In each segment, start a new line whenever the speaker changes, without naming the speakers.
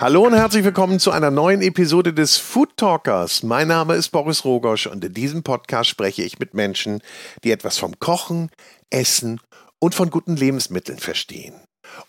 Hallo und herzlich willkommen zu einer neuen Episode des Food Talkers. Mein Name ist Boris Rogosch und in diesem Podcast spreche ich mit Menschen, die etwas vom Kochen, Essen und von guten Lebensmitteln verstehen.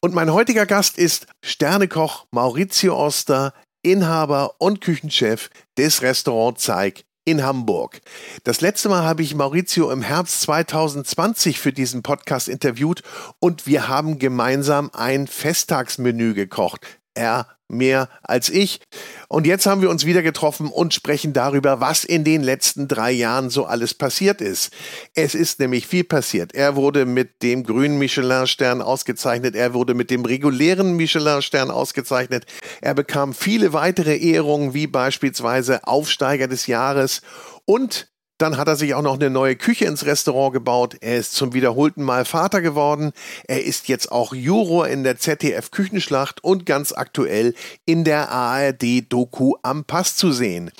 Und mein heutiger Gast ist Sternekoch Maurizio Oster, Inhaber und Küchenchef des Restaurant Zeig in Hamburg. Das letzte Mal habe ich Maurizio im Herbst 2020 für diesen Podcast interviewt und wir haben gemeinsam ein Festtagsmenü gekocht. Er mehr als ich. Und jetzt haben wir uns wieder getroffen und sprechen darüber, was in den letzten drei Jahren so alles passiert ist. Es ist nämlich viel passiert. Er wurde mit dem grünen Michelin-Stern ausgezeichnet. Er wurde mit dem regulären Michelin-Stern ausgezeichnet. Er bekam viele weitere Ehrungen, wie beispielsweise Aufsteiger des Jahres. Und dann hat er sich auch noch eine neue Küche ins Restaurant gebaut. Er ist zum wiederholten Mal Vater geworden. Er ist jetzt auch Juror in der ZDF Küchenschlacht und ganz aktuell in der ARD Doku am Pass zu sehen.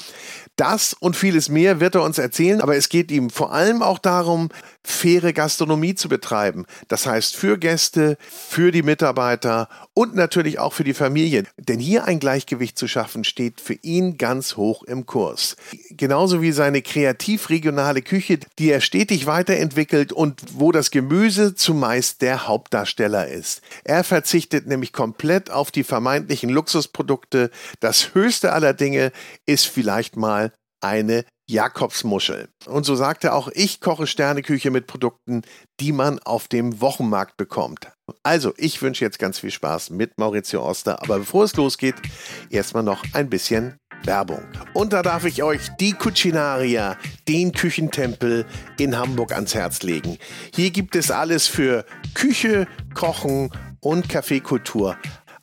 Das und vieles mehr wird er uns erzählen, aber es geht ihm vor allem auch darum, faire Gastronomie zu betreiben. Das heißt für Gäste, für die Mitarbeiter und natürlich auch für die Familie. Denn hier ein Gleichgewicht zu schaffen, steht für ihn ganz hoch im Kurs. Genauso wie seine kreativ-regionale Küche, die er stetig weiterentwickelt und wo das Gemüse zumeist der Hauptdarsteller ist. Er verzichtet nämlich komplett auf die vermeintlichen Luxusprodukte. Das höchste aller Dinge ist vielleicht mal eine Jakobsmuschel. Und so sagt er auch, ich koche Sterneküche mit Produkten, die man auf dem Wochenmarkt bekommt. Also, ich wünsche jetzt ganz viel Spaß mit Maurizio Oster. Aber bevor es losgeht, erstmal noch ein bisschen Werbung. Und da darf ich euch die Cucinaria, den Küchentempel in Hamburg ans Herz legen. Hier gibt es alles für Küche, Kochen und Kaffeekultur.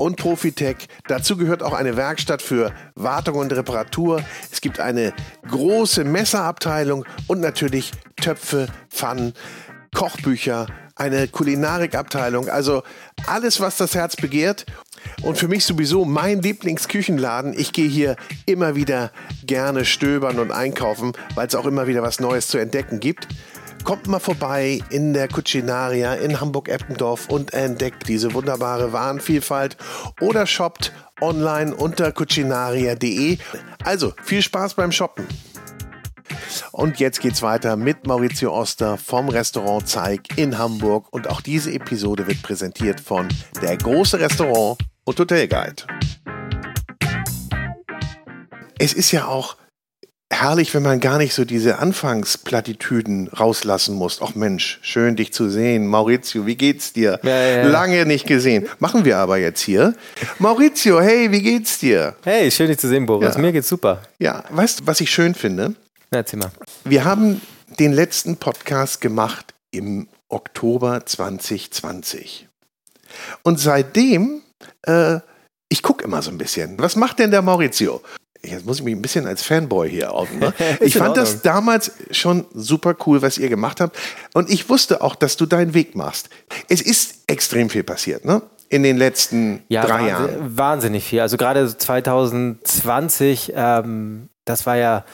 und Profitech. Dazu gehört auch eine Werkstatt für Wartung und Reparatur. Es gibt eine große Messerabteilung und natürlich Töpfe, Pfannen, Kochbücher, eine Kulinarikabteilung. Also alles, was das Herz begehrt. Und für mich sowieso mein Lieblingsküchenladen. Ich gehe hier immer wieder gerne stöbern und einkaufen, weil es auch immer wieder was Neues zu entdecken gibt. Kommt mal vorbei in der Cucinaria in Hamburg-Eppendorf und entdeckt diese wunderbare Warenvielfalt oder shoppt online unter cucinaria.de. Also viel Spaß beim Shoppen. Und jetzt geht's weiter mit Maurizio Oster vom Restaurant Zeig in Hamburg. Und auch diese Episode wird präsentiert von der große Restaurant und Hotelguide. Es ist ja auch herrlich, wenn man gar nicht so diese Anfangsplattitüden rauslassen muss. Ach Mensch, schön dich zu sehen. Maurizio, wie geht's dir? Ja, ja. Lange nicht gesehen. Machen wir aber jetzt hier. Maurizio, hey, wie geht's dir?
Hey, schön dich zu sehen, Boris. Ja. Mir geht's super.
Ja, weißt du, was ich schön finde?
erzähl mal.
Wir haben den letzten Podcast gemacht im Oktober 2020. Und seitdem, äh, ich gucke immer so ein bisschen. Was macht denn der Maurizio? Jetzt muss ich mich ein bisschen als Fanboy hier outen. Ne? Ich fand das damals schon super cool, was ihr gemacht habt. Und ich wusste auch, dass du deinen Weg machst. Es ist extrem viel passiert, ne? In den letzten ja, drei Jahren.
Wahnsinnig viel. Also gerade 2020, ähm, das war ja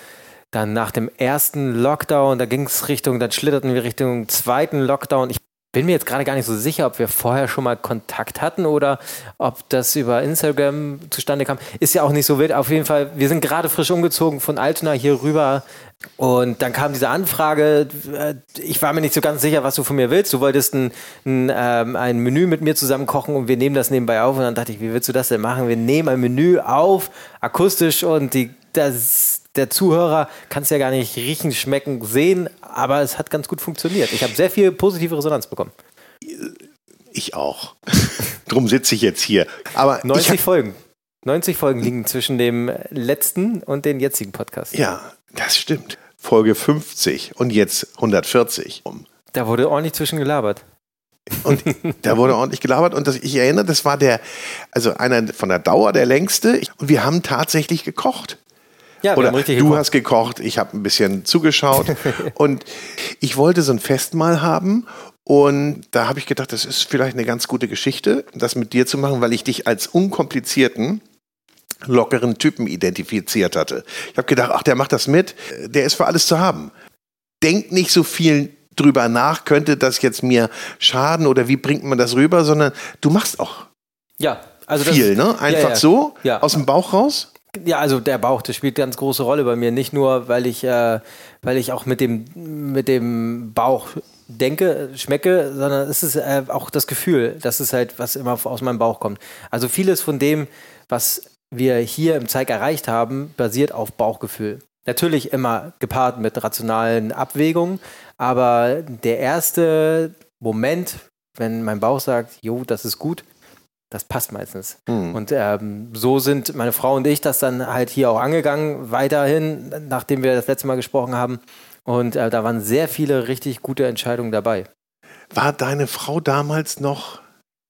dann nach dem ersten Lockdown, da ging es Richtung, dann schlitterten wir Richtung zweiten Lockdown. Ich bin mir jetzt gerade gar nicht so sicher, ob wir vorher schon mal Kontakt hatten oder ob das über Instagram zustande kam. Ist ja auch nicht so wild. Auf jeden Fall, wir sind gerade frisch umgezogen von Altona hier rüber und dann kam diese Anfrage. Ich war mir nicht so ganz sicher, was du von mir willst. Du wolltest ein, ein, ähm, ein Menü mit mir zusammen kochen und wir nehmen das nebenbei auf. Und dann dachte ich, wie willst du das denn machen? Wir nehmen ein Menü auf, akustisch und die, das der Zuhörer kann es ja gar nicht riechen, schmecken, sehen, aber es hat ganz gut funktioniert. Ich habe sehr viel positive Resonanz bekommen.
Ich auch. Drum sitze ich jetzt hier. Aber
90 Folgen. 90 Folgen liegen zwischen dem letzten und den jetzigen Podcast.
Ja, das stimmt. Folge 50 und jetzt 140.
Da wurde ordentlich zwischen gelabert.
Und da wurde ordentlich gelabert und das, ich erinnere, das war der, also einer von der Dauer der längste. Und wir haben tatsächlich gekocht.
Ja,
Oder du
gekocht.
hast gekocht, ich habe ein bisschen zugeschaut. und ich wollte so ein Festmahl haben. Und da habe ich gedacht, das ist vielleicht eine ganz gute Geschichte, das mit dir zu machen, weil ich dich als unkomplizierten, lockeren Typen identifiziert hatte. Ich habe gedacht, ach, der macht das mit, der ist für alles zu haben. Denk nicht so viel drüber nach, könnte das jetzt mir schaden oder wie bringt man das rüber, sondern du machst auch
Ja, also das-
viel, ne? Einfach
ja, ja.
so,
Ja.
aus dem Bauch raus.
Ja, also der Bauch, das spielt ganz große Rolle bei mir. Nicht nur, weil ich, äh, weil ich auch mit dem, mit dem Bauch denke, schmecke, sondern es ist äh, auch das Gefühl, das ist halt, was immer aus meinem Bauch kommt. Also vieles von dem, was wir hier im Zeig erreicht haben, basiert auf Bauchgefühl. Natürlich immer gepaart mit rationalen Abwägungen, aber der erste Moment, wenn mein Bauch sagt, jo, das ist gut, das passt meistens. Und ähm, so sind meine Frau und ich das dann halt hier auch angegangen, weiterhin, nachdem wir das letzte Mal gesprochen haben. Und äh, da waren sehr viele richtig gute Entscheidungen dabei.
War deine Frau damals noch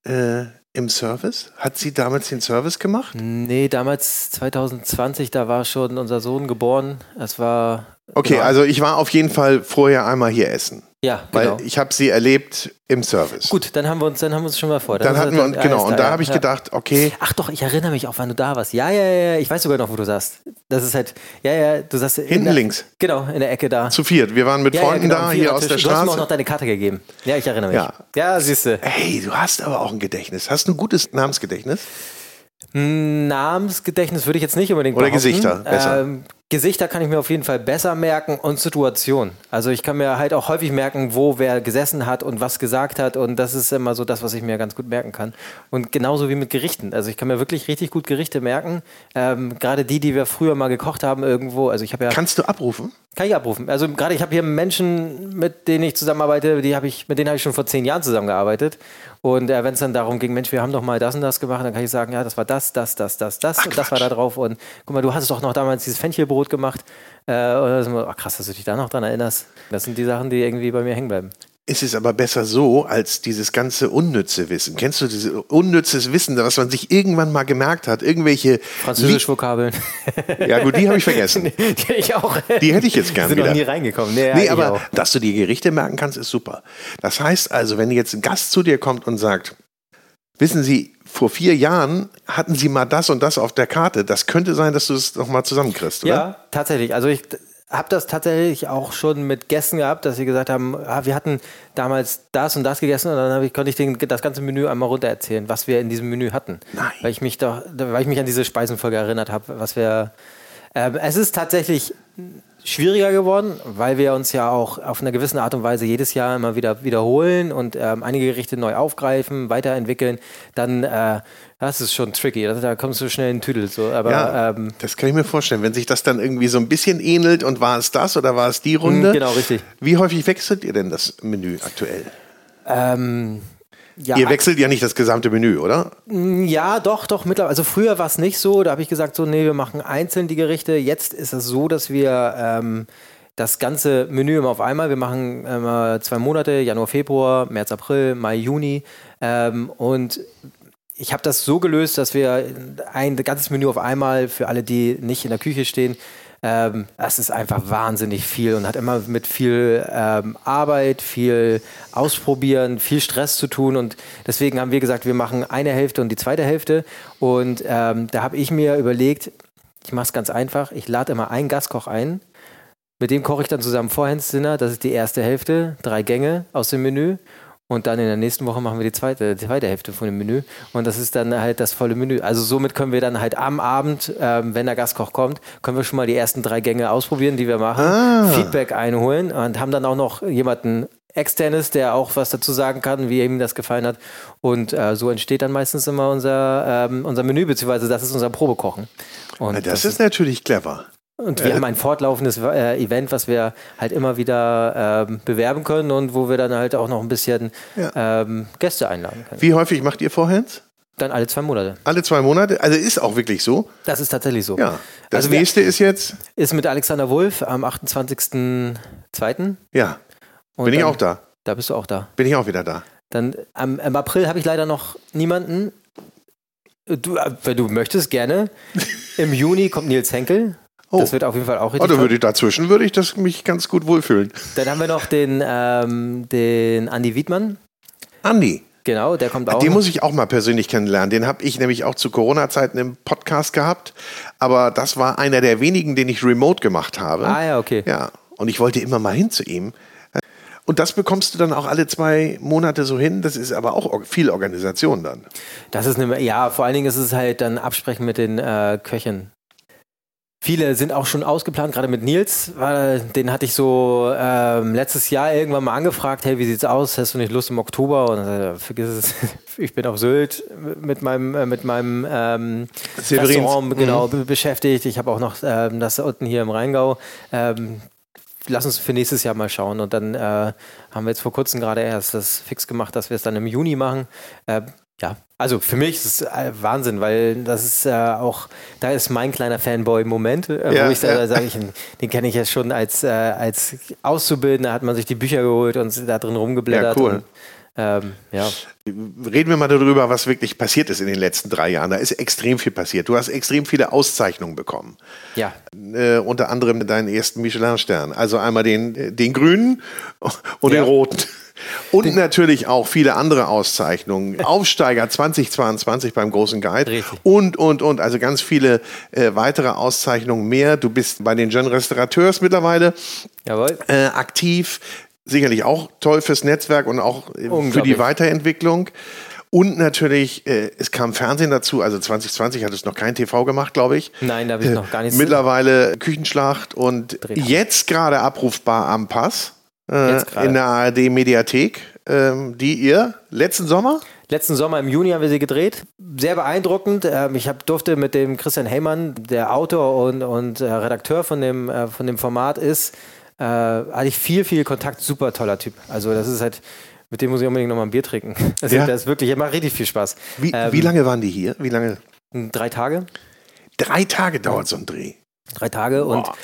äh, im Service? Hat sie damals den Service gemacht?
Nee, damals 2020, da war schon unser Sohn geboren. Es war.
Okay,
genau.
also ich war auf jeden Fall vorher einmal hier essen.
Ja,
Weil
genau.
ich habe sie erlebt im Service.
Gut, dann haben wir uns, dann haben wir uns schon mal vor.
Dann
ist
hatten wir uns,
er
genau,
ist
und da
ja,
habe ich
ja.
gedacht, okay,
Ach doch, ich erinnere mich auch, wann du da warst. Ja, ja, ja, ich weiß sogar noch, wo du saßt. Das ist halt, ja, ja, du saßt in
hinten links,
Genau, in der Ecke da.
zu viert. Wir waren mit
Ja,
Freunden
ja, genau,
da, hier aus
Tisch.
der
Du hast mir auch
Straße.
noch deine Karte gegeben. Ja, ich erinnere mich.
Ja.
Ja, siehst du.
Hey, du hast aber auch ein Gedächtnis. Hast du ein gutes Namensgedächtnis?
Namensgedächtnis würde ich jetzt nicht unbedingt
Oder
behaupten.
Gesichter, besser.
Ähm, Gesichter kann ich mir auf jeden Fall besser merken und Situation. Also ich kann mir halt auch häufig merken, wo wer gesessen hat und was gesagt hat und das ist immer so das, was ich mir ganz gut merken kann. Und genauso wie mit Gerichten. Also ich kann mir wirklich richtig gut Gerichte merken. Ähm, Gerade die, die wir früher mal gekocht haben irgendwo. Also ich habe ja
Kannst du abrufen?
Kann ich abrufen. Also gerade ich habe hier Menschen, mit denen ich zusammenarbeite, die habe ich, mit denen habe ich schon vor zehn Jahren zusammengearbeitet. Und äh, wenn es dann darum ging, Mensch, wir haben doch mal das und das gemacht, dann kann ich sagen, ja, das war das, das, das, das, das und das war da drauf. Und guck mal, du hattest doch noch damals dieses Fenchelbrot gemacht. Äh, oder so, ach krass, dass du dich da noch dran erinnerst. Das sind die Sachen, die irgendwie bei mir hängen bleiben.
Es ist aber besser so, als dieses ganze unnütze Wissen. Kennst du dieses unnützes Wissen, was man sich irgendwann mal gemerkt hat? Irgendwelche.
Französisch-Vokabeln.
Ja, gut, die habe ich vergessen.
die ich auch.
Die hätte ich jetzt gern
sind noch
wieder.
nie reingekommen. Nee,
Nee, aber
auch.
dass du dir Gerichte merken kannst, ist super. Das heißt also, wenn jetzt ein Gast zu dir kommt und sagt, wissen Sie, vor vier Jahren hatten Sie mal das und das auf der Karte, das könnte sein, dass du es nochmal zusammenkriegst, oder?
Ja, tatsächlich. Also ich habe das tatsächlich auch schon mit Gästen gehabt, dass sie gesagt haben, ah, wir hatten damals das und das gegessen und dann ich, konnte ich den, das ganze Menü einmal runter erzählen, was wir in diesem Menü hatten.
Nein.
Weil ich mich doch, weil ich mich an diese Speisenfolge erinnert habe, was wir. Ähm, es ist tatsächlich schwieriger geworden, weil wir uns ja auch auf eine gewisse Art und Weise jedes Jahr immer wieder wiederholen und ähm, einige Gerichte neu aufgreifen, weiterentwickeln. Dann, äh, das ist schon tricky. Da, kommst du schnell in den Tüdel. So. Aber
Ja,
ähm,
das kann ich mir vorstellen. Wenn sich das dann irgendwie so ein bisschen ähnelt und war es das oder war es die Runde?
genau, richtig.
Wie häufig wechselt ihr denn das Menü aktuell?
ähm, ja,
Ihr wechselt ja nicht das gesamte Menü, oder?
Ja, doch, doch, mittlerweile. Also früher war es nicht so, da habe ich gesagt, so, nee, wir machen einzeln die Gerichte. Jetzt ist es so, dass wir ähm, das ganze Menü immer auf einmal, wir machen immer zwei Monate, Januar, Februar, März, April, Mai, Juni. Ähm, und ich habe das so gelöst, dass wir ein ganzes Menü auf einmal für alle, die nicht in der Küche stehen, ähm, das ist einfach wahnsinnig viel und hat immer mit viel ähm, Arbeit, viel Ausprobieren, viel Stress zu tun. Und deswegen haben wir gesagt, wir machen eine Hälfte und die zweite Hälfte. Und ähm, da habe ich mir überlegt, ich mache es ganz einfach, ich lade immer einen Gastkoch ein. Mit dem koche ich dann zusammen Vorhandsdinner. Das ist die erste Hälfte, drei Gänge aus dem Menü. Und dann in der nächsten Woche machen wir die zweite, die zweite Hälfte von dem Menü. Und das ist dann halt das volle Menü. Also somit können wir dann halt am Abend, ähm, wenn der Gastkoch kommt, können wir schon mal die ersten drei Gänge ausprobieren, die wir machen, Feedback einholen und haben dann auch noch jemanden externes, der auch was dazu sagen kann, wie ihm das gefallen hat. Und äh, so entsteht dann meistens immer unser, ähm, unser Menü, beziehungsweise das ist unser Probekochen. Und
Na, das, ist natürlich clever.
Und wir haben ein fortlaufendes äh, Event, was wir halt immer wieder ähm, bewerben können und wo wir dann halt auch noch ein bisschen
Ja.
ähm, Gäste einladen können.
Wie häufig macht ihr Vorhands?
Dann alle zwei Monate.
Alle zwei Monate? Also ist auch wirklich so.
Das ist tatsächlich so.
Ja. Das
Also
nächste ist jetzt,
Ist mit Alexander Wulff am 28.02.
ja,
Und
bin ich
dann-
auch da.
Da bist du auch da.
Bin ich auch wieder da.
Dann am, im April habe ich leider noch niemanden. Du, äh, wenn du möchtest, gerne. Im Juni kommt Nils Henkel.
Oh.
Das wird auf jeden Fall auch richtig.
da
toll.
würde ich, dazwischen würde ich das mich ganz gut wohlfühlen.
Dann haben wir noch den, ähm, den Andi Wiedmann.
Andi,
Genau, der kommt auch.
den muss ich auch mal persönlich kennenlernen. Den habe ich nämlich auch zu Corona-Zeiten im Podcast gehabt. Aber das war einer der wenigen, den ich remote gemacht habe.
ah ja, okay.
Ja, und ich wollte immer mal hin zu ihm. Und das bekommst du dann auch alle zwei Monate so hin. Das ist aber auch viel Organisation dann.
Das ist eine, ja, vor allen Dingen ist es halt dann Absprechen mit den äh, Köchen. Viele sind auch schon ausgeplant, gerade mit Nils. Weil, den hatte ich so ähm, letztes Jahr irgendwann mal angefragt: Hey, wie sieht's aus? Hast du nicht Lust im Oktober? Und er, vergiss es, ich bin auf Sylt mit meinem, äh, mit meinem ähm. Restaurant genau, be- beschäftigt. Ich habe auch noch ähm, das unten hier im Rheingau. Ähm, lass uns für nächstes Jahr mal schauen. Und dann äh, haben wir jetzt vor kurzem gerade erst das fix gemacht, dass wir es dann im Juni machen. Äh, ja, also für mich ist es äh, Wahnsinn, weil das ist äh, auch, da ist mein kleiner Fanboy-Moment, äh,
Ja,
wo ich da
ja.
sage, ich, den kenne ich ja schon als, äh, als Auszubildender, hat man sich die Bücher geholt und da drin rumgeblättert.
Ja, cool.
Und, ähm, ja.
Reden wir mal darüber, was wirklich passiert ist in den letzten drei Jahren. Da ist extrem viel passiert. Du hast extrem viele Auszeichnungen bekommen.
ja,
Äh, unter anderem deinen ersten Michelin-Stern. Also einmal den, äh, den grünen und
Ja.
den roten. Und natürlich auch viele andere Auszeichnungen. Aufsteiger 2022 beim Großen Guide.
Richtig.
Und, und, und. Also ganz viele äh, weitere Auszeichnungen mehr. Du bist bei den Jeune Restaurateurs mittlerweile äh, aktiv. Sicherlich auch toll fürs Netzwerk und auch äh, für die Weiterentwicklung. Und natürlich, äh, es kam Fernsehen dazu. Also 2020 hat es noch kein TV gemacht, glaube ich.
Nein, da habe ich noch gar nichts.
Mittlerweile Küchenschlacht und
Dreht ab.
jetzt gerade abrufbar am Pass äh, in der ARD Mediathek, ähm, die ihr letzten Sommer
Letzten Sommer im Juni haben wir sie gedreht. Sehr beeindruckend. Ähm, Ich hab, durfte mit dem Christian Heymann, der Autor und, und äh, Redakteur von dem, äh, von dem Format ist, äh, hatte ich viel, viel Kontakt. Super toller Typ. Also das ist halt, mit dem muss ich unbedingt nochmal ein Bier trinken. Also
Ja.
Das ist wirklich, macht richtig viel Spaß.
Wie,
Ähm,
wie lange waren die hier? Wie lange?
Drei Tage.
Drei Tage dauert so ein Dreh.
Drei Tage und
Boah.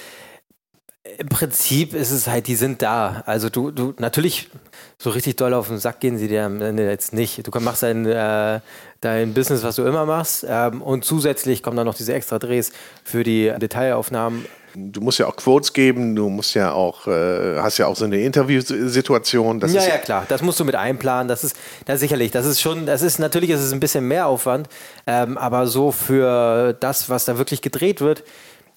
Im Prinzip ist es halt, die sind da. Also du, du, natürlich, so richtig doll auf den Sack gehen sie dir am Ende jetzt nicht. Du machst dein, äh, dein Business, was du immer machst. Ähm, und zusätzlich kommen dann noch diese extra Drehs für die Detailaufnahmen.
Du musst ja auch Quotes geben, du musst ja auch, äh, hast ja auch so eine Interviewsituation. Das
ja,
ist
ja, klar. Das musst du mit einplanen. Das ist, das sicherlich. Das ist schon, das ist, natürlich ist es ein bisschen mehr Aufwand. Ähm, aber so für das, was da wirklich gedreht wird,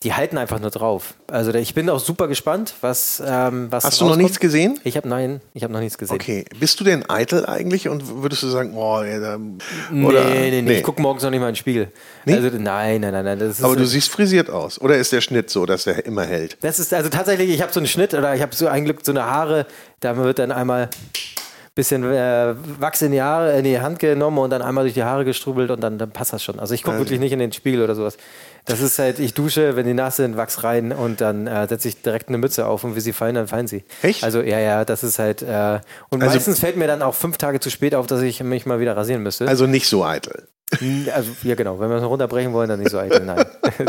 die halten einfach nur drauf. Also ich bin auch super gespannt, was, ähm, was
Hast du noch
rauskommt.
nichts gesehen?
Ich habe nein, ich habe noch nichts gesehen.
Okay. Bist du denn eitel eigentlich und würdest du sagen, oh, ja, da,
Nee,
oder,
nee, nee, Ich gucke morgens noch nicht mal in den Spiegel.
Nee?
Also, nein, nein, nein, nein.
Aber du siehst frisiert aus. Oder ist der Schnitt so, dass der immer hält?
das ist also tatsächlich, ich habe so einen Schnitt oder ich habe so ein Glück so eine Haare, da wird dann einmal bisschen äh, Wachs in die Haare, in die Hand genommen und dann einmal durch die Haare gestrubelt und dann, dann passt das schon. Also ich gucke wirklich nicht in den Spiegel oder sowas. Das ist halt, ich dusche, wenn die nass sind, Wachs rein und dann äh, setze ich direkt eine Mütze auf und wie sie fallen, dann fallen sie.
Echt?
Also ja, ja, das ist halt äh, und
Also-
meistens fällt mir dann auch fünf Tage zu spät auf, dass ich mich mal wieder rasieren müsste.
Also nicht so eitel.
Also ja genau, wenn wir es runterbrechen wollen, dann nicht so eitel, nein.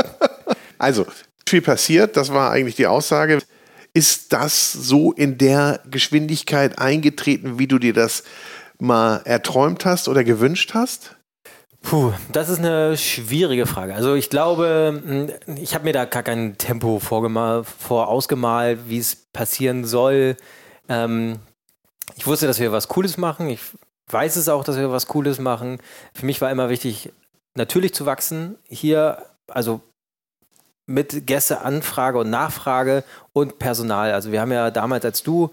Also, viel passiert, das war eigentlich die Aussage. Ist das so in der Geschwindigkeit eingetreten, wie du dir das mal erträumt hast oder gewünscht hast?
Puh, das ist eine schwierige Frage. Also ich glaube, mh, ich habe mir da gar kein Tempo vorausgemalt, wie es passieren soll. Ähm, ich wusste, dass wir was Cooles machen. Ich weiß es auch, dass wir was Cooles machen. Für mich war immer wichtig, natürlich zu wachsen. Hier, also mit Gästeanfrage und Nachfrage und Personal. Also wir haben ja damals, als du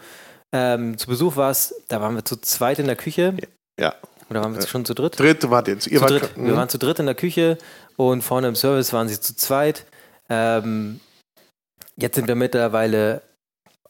ähm, zu Besuch warst, da waren wir zu zweit in der Küche.
Ja.
Oder waren wir schon zu dritt?
Dritt, warte jetzt. Ihr
zu
wart,
dritt. Wir
hm?
waren zu dritt in der Küche und vorne im Service waren sie zu zweit. Ähm, jetzt sind wir mittlerweile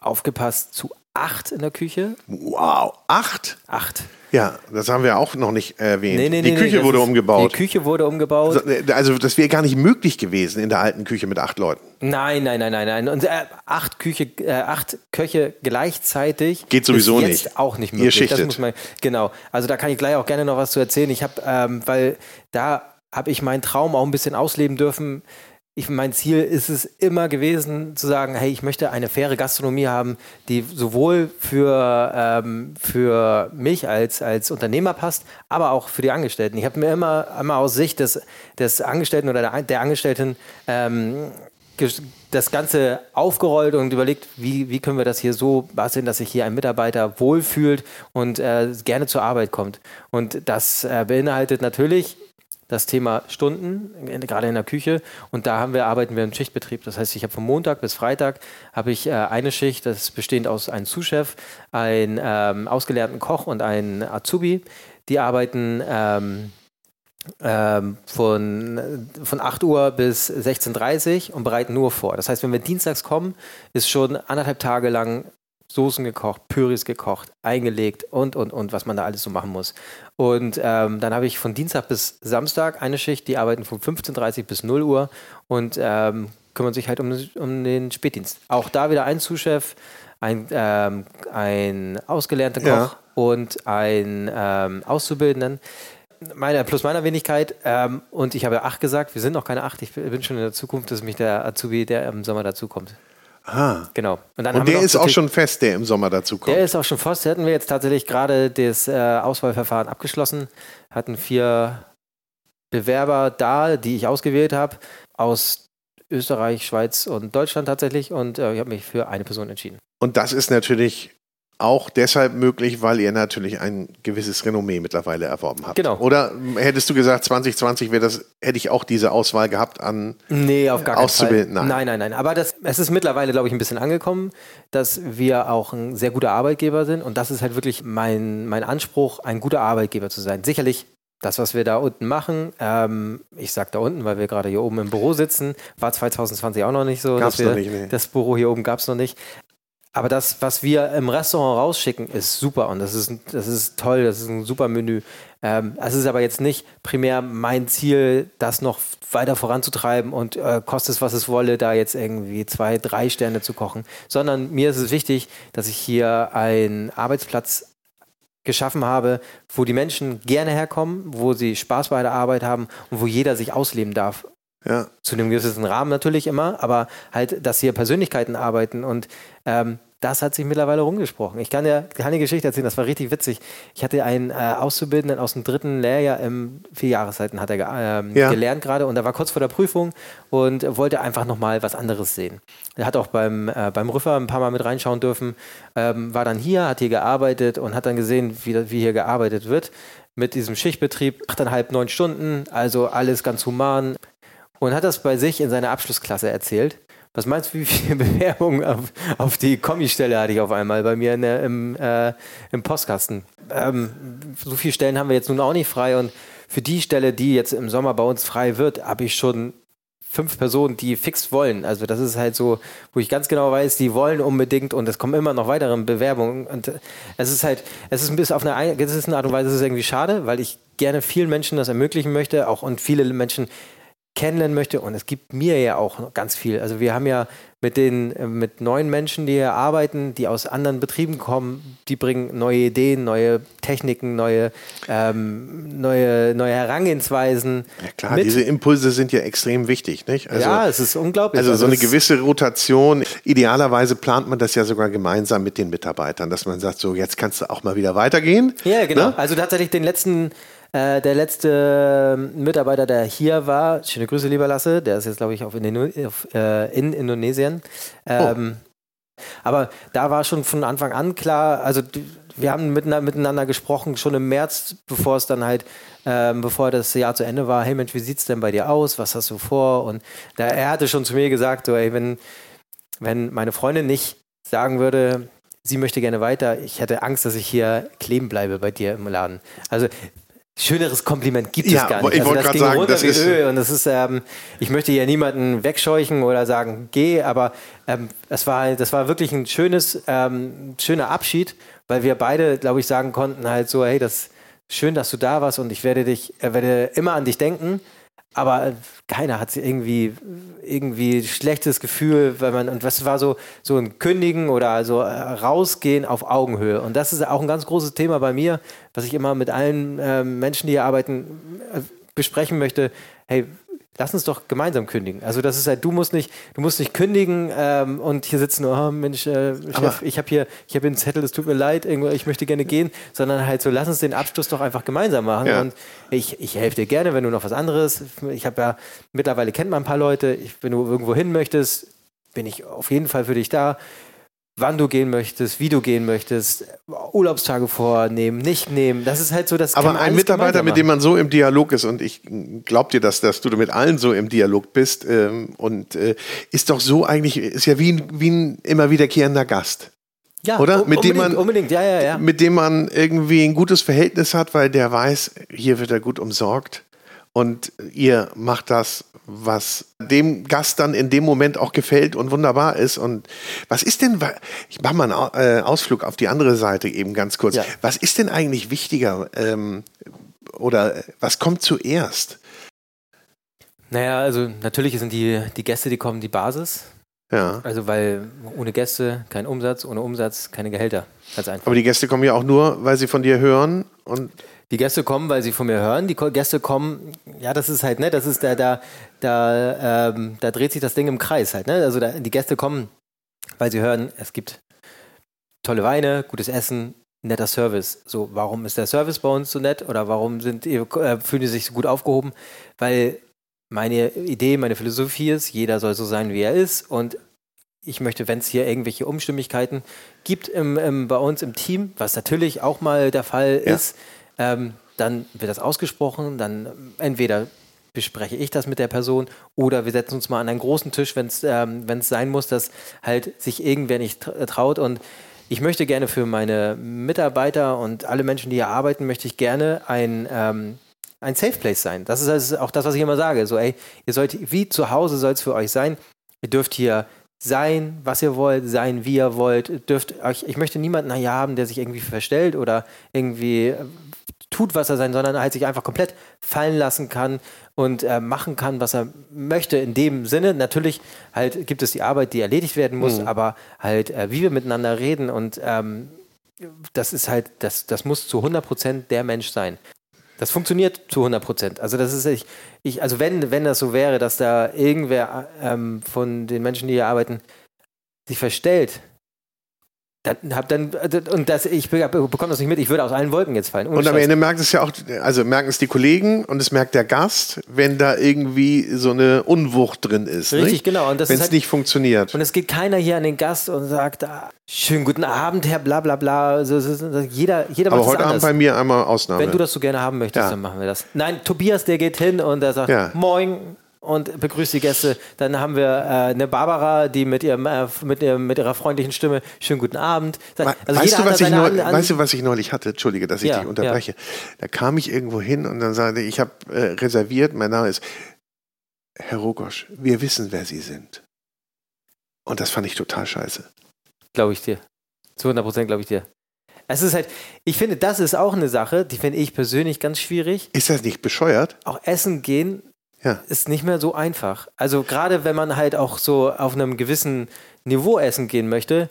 aufgepasst zu acht in der Küche.
Wow, acht?
Acht.
Ja, das haben wir auch noch nicht erwähnt.
Nee, nee,
die
nee,
Küche wurde
ist-
umgebaut.
Die Küche wurde umgebaut.
Also, Also, das wäre gar nicht möglich gewesen in der alten Küche mit acht Leuten.
Nein, nein, nein, nein, nein. Und äh, acht Küche, äh, acht Köche gleichzeitig
Geht sowieso
ist jetzt
nicht.
auch nicht
Ihr
möglich.
schichtet.
Das muss man, genau. Also da kann ich gleich auch gerne noch was zu erzählen. Ich habe, ähm, weil da habe ich meinen Traum auch ein bisschen ausleben dürfen. Ich, mein Ziel ist es immer gewesen, zu sagen, hey, ich möchte eine faire Gastronomie haben, die sowohl für, ähm, für mich als, als Unternehmer passt, aber auch für die Angestellten. Ich habe mir immer, immer aus Sicht des, des Angestellten oder der, der Angestellten ähm, das Ganze aufgerollt und überlegt, wie, wie können wir das hier so basteln, dass sich hier ein Mitarbeiter wohlfühlt und äh, gerne zur Arbeit kommt. Und das äh, beinhaltet natürlich das Thema Stunden, gerade in der Küche. Und da haben wir, arbeiten wir im Schichtbetrieb. Das heißt, ich habe von Montag bis Freitag habe ich äh, eine Schicht, das bestehend aus einem Sous-Chef, einem ähm, ausgelernten Koch und einem Azubi. Die arbeiten ähm, ähm, von, von 8 Uhr bis 16.30 Uhr und bereiten nur vor. Das heißt, wenn wir dienstags kommen, ist schon anderthalb Tage lang Soßen gekocht, Püris gekocht, eingelegt und, und, und, was man da alles so machen muss. Und ähm, dann habe ich von Dienstag bis Samstag eine Schicht, die arbeiten von 15.30 Uhr bis 0 Uhr und ähm, kümmern sich halt um, um den Spätdienst. Auch da wieder ein Zuschef, ein, ähm, ein ausgelernter Koch ja. und ein ähm, Auszubildenden meine, plus meiner Wenigkeit. Ähm, und ich habe acht gesagt, wir sind noch keine acht. Ich bin schon in der Zukunft, dass mich der Azubi, der im Sommer dazukommt.
Ah.
Genau.
Und, und der ist auch schon fest, der im Sommer dazukommt.
Der ist auch schon fest. Da hatten wir jetzt tatsächlich gerade das äh, Auswahlverfahren abgeschlossen. Hatten vier Bewerber da, die ich ausgewählt habe, aus Österreich, Schweiz und Deutschland tatsächlich. Und äh, ich habe mich für eine Person entschieden.
Und das ist natürlich auch deshalb möglich, weil ihr natürlich ein gewisses Renommee mittlerweile erworben habt.
Genau.
Oder hättest du gesagt, 2020 wäre das, hätte ich auch diese Auswahl gehabt an
nee, auf gar
Auszubilden?
Nein. nein, nein, nein. Aber das, es ist mittlerweile, glaube ich, ein bisschen angekommen, dass wir auch ein sehr guter Arbeitgeber sind. Und das ist halt wirklich mein, mein Anspruch, ein guter Arbeitgeber zu sein. Sicherlich das, was wir da unten machen, ähm, ich sage da unten, weil wir gerade hier oben im Büro sitzen, war 2020 auch noch nicht so.
Gab's
wir,
noch nicht, nee.
Das Büro hier oben gab es noch nicht. Aber das, was wir im Restaurant rausschicken, ist super und das ist, das ist toll, das ist ein super Menü. Ähm, es ist aber jetzt nicht primär mein Ziel, das noch weiter voranzutreiben und äh, kostet es, was es wolle, da jetzt irgendwie zwei, drei Sterne zu kochen, sondern mir ist es wichtig, dass ich hier einen Arbeitsplatz geschaffen habe, wo die Menschen gerne herkommen, wo sie Spaß bei der Arbeit haben und wo jeder sich ausleben darf.
Ja.
Zu einem gewissen Rahmen natürlich immer, aber halt, dass hier Persönlichkeiten arbeiten und ähm, das hat sich mittlerweile rumgesprochen. Ich kann dir keine Geschichte erzählen, das war richtig witzig. Ich hatte einen äh, Auszubildenden aus dem dritten Lehrjahr im vier Jahreszeiten hat er ähm, ja. gelernt gerade und er war kurz vor der Prüfung und wollte einfach nochmal was anderes sehen. Er hat auch beim, äh, beim Rüffer ein paar Mal mit reinschauen dürfen, ähm, war dann hier, hat hier gearbeitet und hat dann gesehen, wie, wie hier gearbeitet wird mit diesem Schichtbetrieb, achteinhalb, neun Stunden, also alles ganz human und hat das bei sich in seiner Abschlussklasse erzählt. Was meinst du, wie viele Bewerbungen auf, auf die Kommistelle hatte ich auf einmal bei mir der, im, äh, im Postkasten? Ähm, so viele Stellen haben wir jetzt nun auch nicht frei und für die Stelle, die jetzt im Sommer bei uns frei wird, habe ich schon fünf Personen, die fix wollen. Also das ist halt so, wo ich ganz genau weiß, die wollen unbedingt und es kommen immer noch weitere Bewerbungen. Und es ist halt, es ist ein bisschen auf eine gewisse Art und Weise ist es irgendwie schade, weil ich gerne vielen Menschen das ermöglichen möchte, auch und viele Menschen kennenlernen möchte. Und es gibt mir ja auch ganz viel. Also wir haben ja mit den äh, mit neuen Menschen, die hier arbeiten, die aus anderen Betrieben kommen, die bringen neue Ideen, neue Techniken, neue, ähm, neue, neue Herangehensweisen.
Ja klar, mit. diese Impulse sind ja extrem wichtig, nicht?
Also, ja, es ist unglaublich.
Also, also so eine gewisse Rotation. Idealerweise plant man das ja sogar gemeinsam mit den Mitarbeitern, dass man sagt, so jetzt kannst du auch mal wieder weitergehen.
Ja, genau. Ne? Also tatsächlich den letzten äh, der letzte Mitarbeiter, der hier war, schöne Grüße, lieber Lasse, der ist jetzt, glaube ich, auf in, auf, äh, in Indonesien. Ähm, oh. Aber da war schon von Anfang an klar, also wir haben miteinander, miteinander gesprochen, schon im März, bevor es dann halt, ähm, bevor das Jahr zu Ende war, hey Mensch, wie sieht es denn bei dir aus? Was hast du vor? Und da, er hatte schon zu mir gesagt, so, ey, wenn, wenn meine Freundin nicht sagen würde, sie möchte gerne weiter, ich hätte Angst, dass ich hier kleben bleibe bei dir im Laden. Also Schöneres Kompliment gibt
ja,
es gar nicht.
Ich also das ging sagen, runter das wie ist
Öl und das ist, ähm, ich möchte hier niemanden wegscheuchen oder sagen, geh, aber ähm, das, war, das war wirklich ein schönes, ähm, schöner Abschied, weil wir beide, glaube ich, sagen konnten halt so, hey, das schön, dass du da warst und ich werde dich, äh, werde immer an dich denken aber keiner hat irgendwie irgendwie schlechtes Gefühl, weil man und was war so so ein Kündigen oder also rausgehen auf Augenhöhe und das ist auch ein ganz großes Thema bei mir, was ich immer mit allen äh, Menschen, die hier arbeiten, äh, besprechen möchte. Hey, lass uns doch gemeinsam kündigen. Also das ist halt, du musst nicht, du musst nicht kündigen ähm, und hier sitzen, oh Mensch, äh, Chef, ich habe hier, ich habe einen Zettel, es tut mir leid, irgendwo, ich möchte gerne gehen, sondern halt so, lass uns den Abschluss doch einfach gemeinsam machen. Ja. Und ich, ich helfe dir gerne, wenn du noch was anderes. Ich habe ja mittlerweile kennt man ein paar Leute. Ich, wenn du irgendwo hin möchtest, bin ich auf jeden Fall für dich da wann du gehen möchtest, wie du gehen möchtest, Urlaubstage vornehmen, nicht nehmen. Das ist halt so das.
Aber ein Mitarbeiter, mit dem man so im Dialog ist und ich glaube dir, dass, dass du mit allen so im Dialog bist ähm, und äh, ist doch so eigentlich ist ja wie ein, wie ein immer wiederkehrender Gast. Ja, oder? Mit dem man,
unbedingt, ja, ja, ja.
Mit dem man irgendwie ein gutes Verhältnis hat, weil der weiß, hier wird er gut umsorgt und ihr macht das, was dem Gast dann in dem Moment auch gefällt und wunderbar ist. Und was ist denn, ich mache mal einen äh, Ausflug auf die andere Seite eben ganz kurz. Ja. Was ist denn eigentlich wichtiger ähm, oder was kommt zuerst?
Naja, also natürlich sind die, die Gäste, die kommen, die Basis. Ja. Also weil ohne Gäste kein Umsatz, ohne Umsatz keine Gehälter.
Ganz einfach. Aber die Gäste kommen ja auch nur, weil sie von dir hören und
die Gäste kommen, weil sie von mir hören. Die Gäste kommen, ja, das ist halt, ne, das ist da, da, da, ähm, da dreht sich das Ding im Kreis halt, ne? Also da, die Gäste kommen, weil sie hören, es gibt tolle Weine, gutes Essen, netter Service. So, warum ist der Service bei uns so nett oder warum sind, äh, fühlen die sich so gut aufgehoben? Weil meine Idee, meine Philosophie ist, jeder soll so sein, wie er ist und ich möchte, wenn es hier irgendwelche Unstimmigkeiten gibt im, im, bei uns im Team, was natürlich auch mal der Fall ja. ist, ähm, dann wird das ausgesprochen, dann entweder bespreche ich das mit der Person oder wir setzen uns mal an einen großen Tisch, wenn es ähm, sein muss, dass halt sich irgendwer nicht traut und ich möchte gerne für meine Mitarbeiter und alle Menschen, die hier arbeiten, möchte ich gerne ein, ähm, ein Safe Place sein. Das ist also auch das, was ich immer sage. So, ey, ihr sollt, wie zu Hause soll es für euch sein. Ihr dürft hier sein, was ihr wollt, sein, wie ihr wollt. Dürft euch, ich möchte niemanden hier haben, der sich irgendwie verstellt oder irgendwie tut, was er sein, sondern halt sich einfach komplett fallen lassen kann und äh, machen kann, was er möchte. In dem Sinne, natürlich halt gibt es die Arbeit, die erledigt werden muss, mhm. aber halt, äh, wie wir miteinander reden und ähm, das ist halt, das, das muss zu 100 Prozent der Mensch sein. Das funktioniert zu 100 Prozent. Also das ist ich, ich, also wenn, wenn das so wäre, dass da irgendwer ähm, von den Menschen, die hier arbeiten, sich verstellt, dann hab dann und das ich bekomme das nicht mit. Ich würde aus allen Wolken jetzt fallen.
Und am Ende merkt es ja auch, also merken es die Kollegen und es merkt der Gast, wenn da irgendwie so eine Unwucht drin ist.
Richtig, nicht? genau.
wenn es halt, nicht funktioniert.
Und es geht keiner hier an den Gast und sagt, ah, schönen guten Abend, Herr, bla bla bla. So, so, so, jeder, jeder
Aber heute Abend bei mir einmal Ausnahme.
Wenn du das so gerne haben möchtest, ja. dann machen wir das. Nein, Tobias, der geht hin und der sagt, ja. moin, und begrüßt die Gäste. Dann haben wir äh, eine Barbara, die mit, ihrem, äh, mit, ihr, mit ihrer freundlichen Stimme schönen guten Abend.
Also weißt, du, was ich neulich, an, weißt du, was ich neulich hatte? Entschuldige, dass ich ja, dich unterbreche. Ja. Da kam ich irgendwo hin und dann sagte ich, ich habe äh, reserviert, mein Name ist Herr Rogosch, wir wissen, wer Sie sind. Und das fand ich total scheiße.
Glaube ich dir. Zu 100 Prozent glaube ich dir. Es ist halt, ich finde, das ist auch eine Sache, die finde ich persönlich ganz schwierig.
Ist das nicht bescheuert?
Auch essen gehen ja. ist nicht mehr so einfach. Also gerade wenn man halt auch so auf einem gewissen Niveau essen gehen möchte,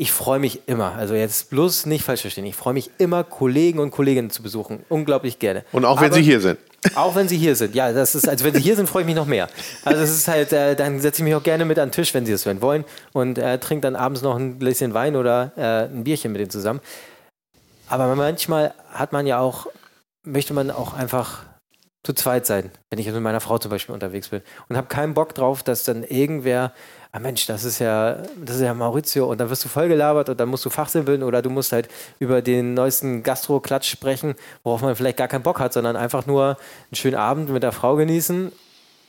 ich freue mich immer, also jetzt bloß nicht falsch verstehen, ich freue mich immer, Kollegen und Kolleginnen zu besuchen. Unglaublich gerne.
Und auch wenn Aber, sie hier sind.
Auch wenn sie hier sind, ja, das ist, also wenn sie hier sind, freue ich mich noch mehr. Also es ist halt, äh, dann setze ich mich auch gerne mit an den Tisch, wenn sie das wollen und äh, trinke dann abends noch ein Gläschen Wein oder äh, ein Bierchen mit denen zusammen. Aber manchmal hat man ja auch, möchte man auch einfach zu zweit sein, wenn ich mit meiner Frau zum Beispiel unterwegs bin und habe keinen Bock drauf, dass dann irgendwer, ah Mensch, das ist ja, das ist ja Maurizio und dann wirst du voll gelabert und dann musst du fachsimpeln oder du musst halt über den neuesten Gastro-Klatsch sprechen, worauf man vielleicht gar keinen Bock hat, sondern einfach nur einen schönen Abend mit der Frau genießen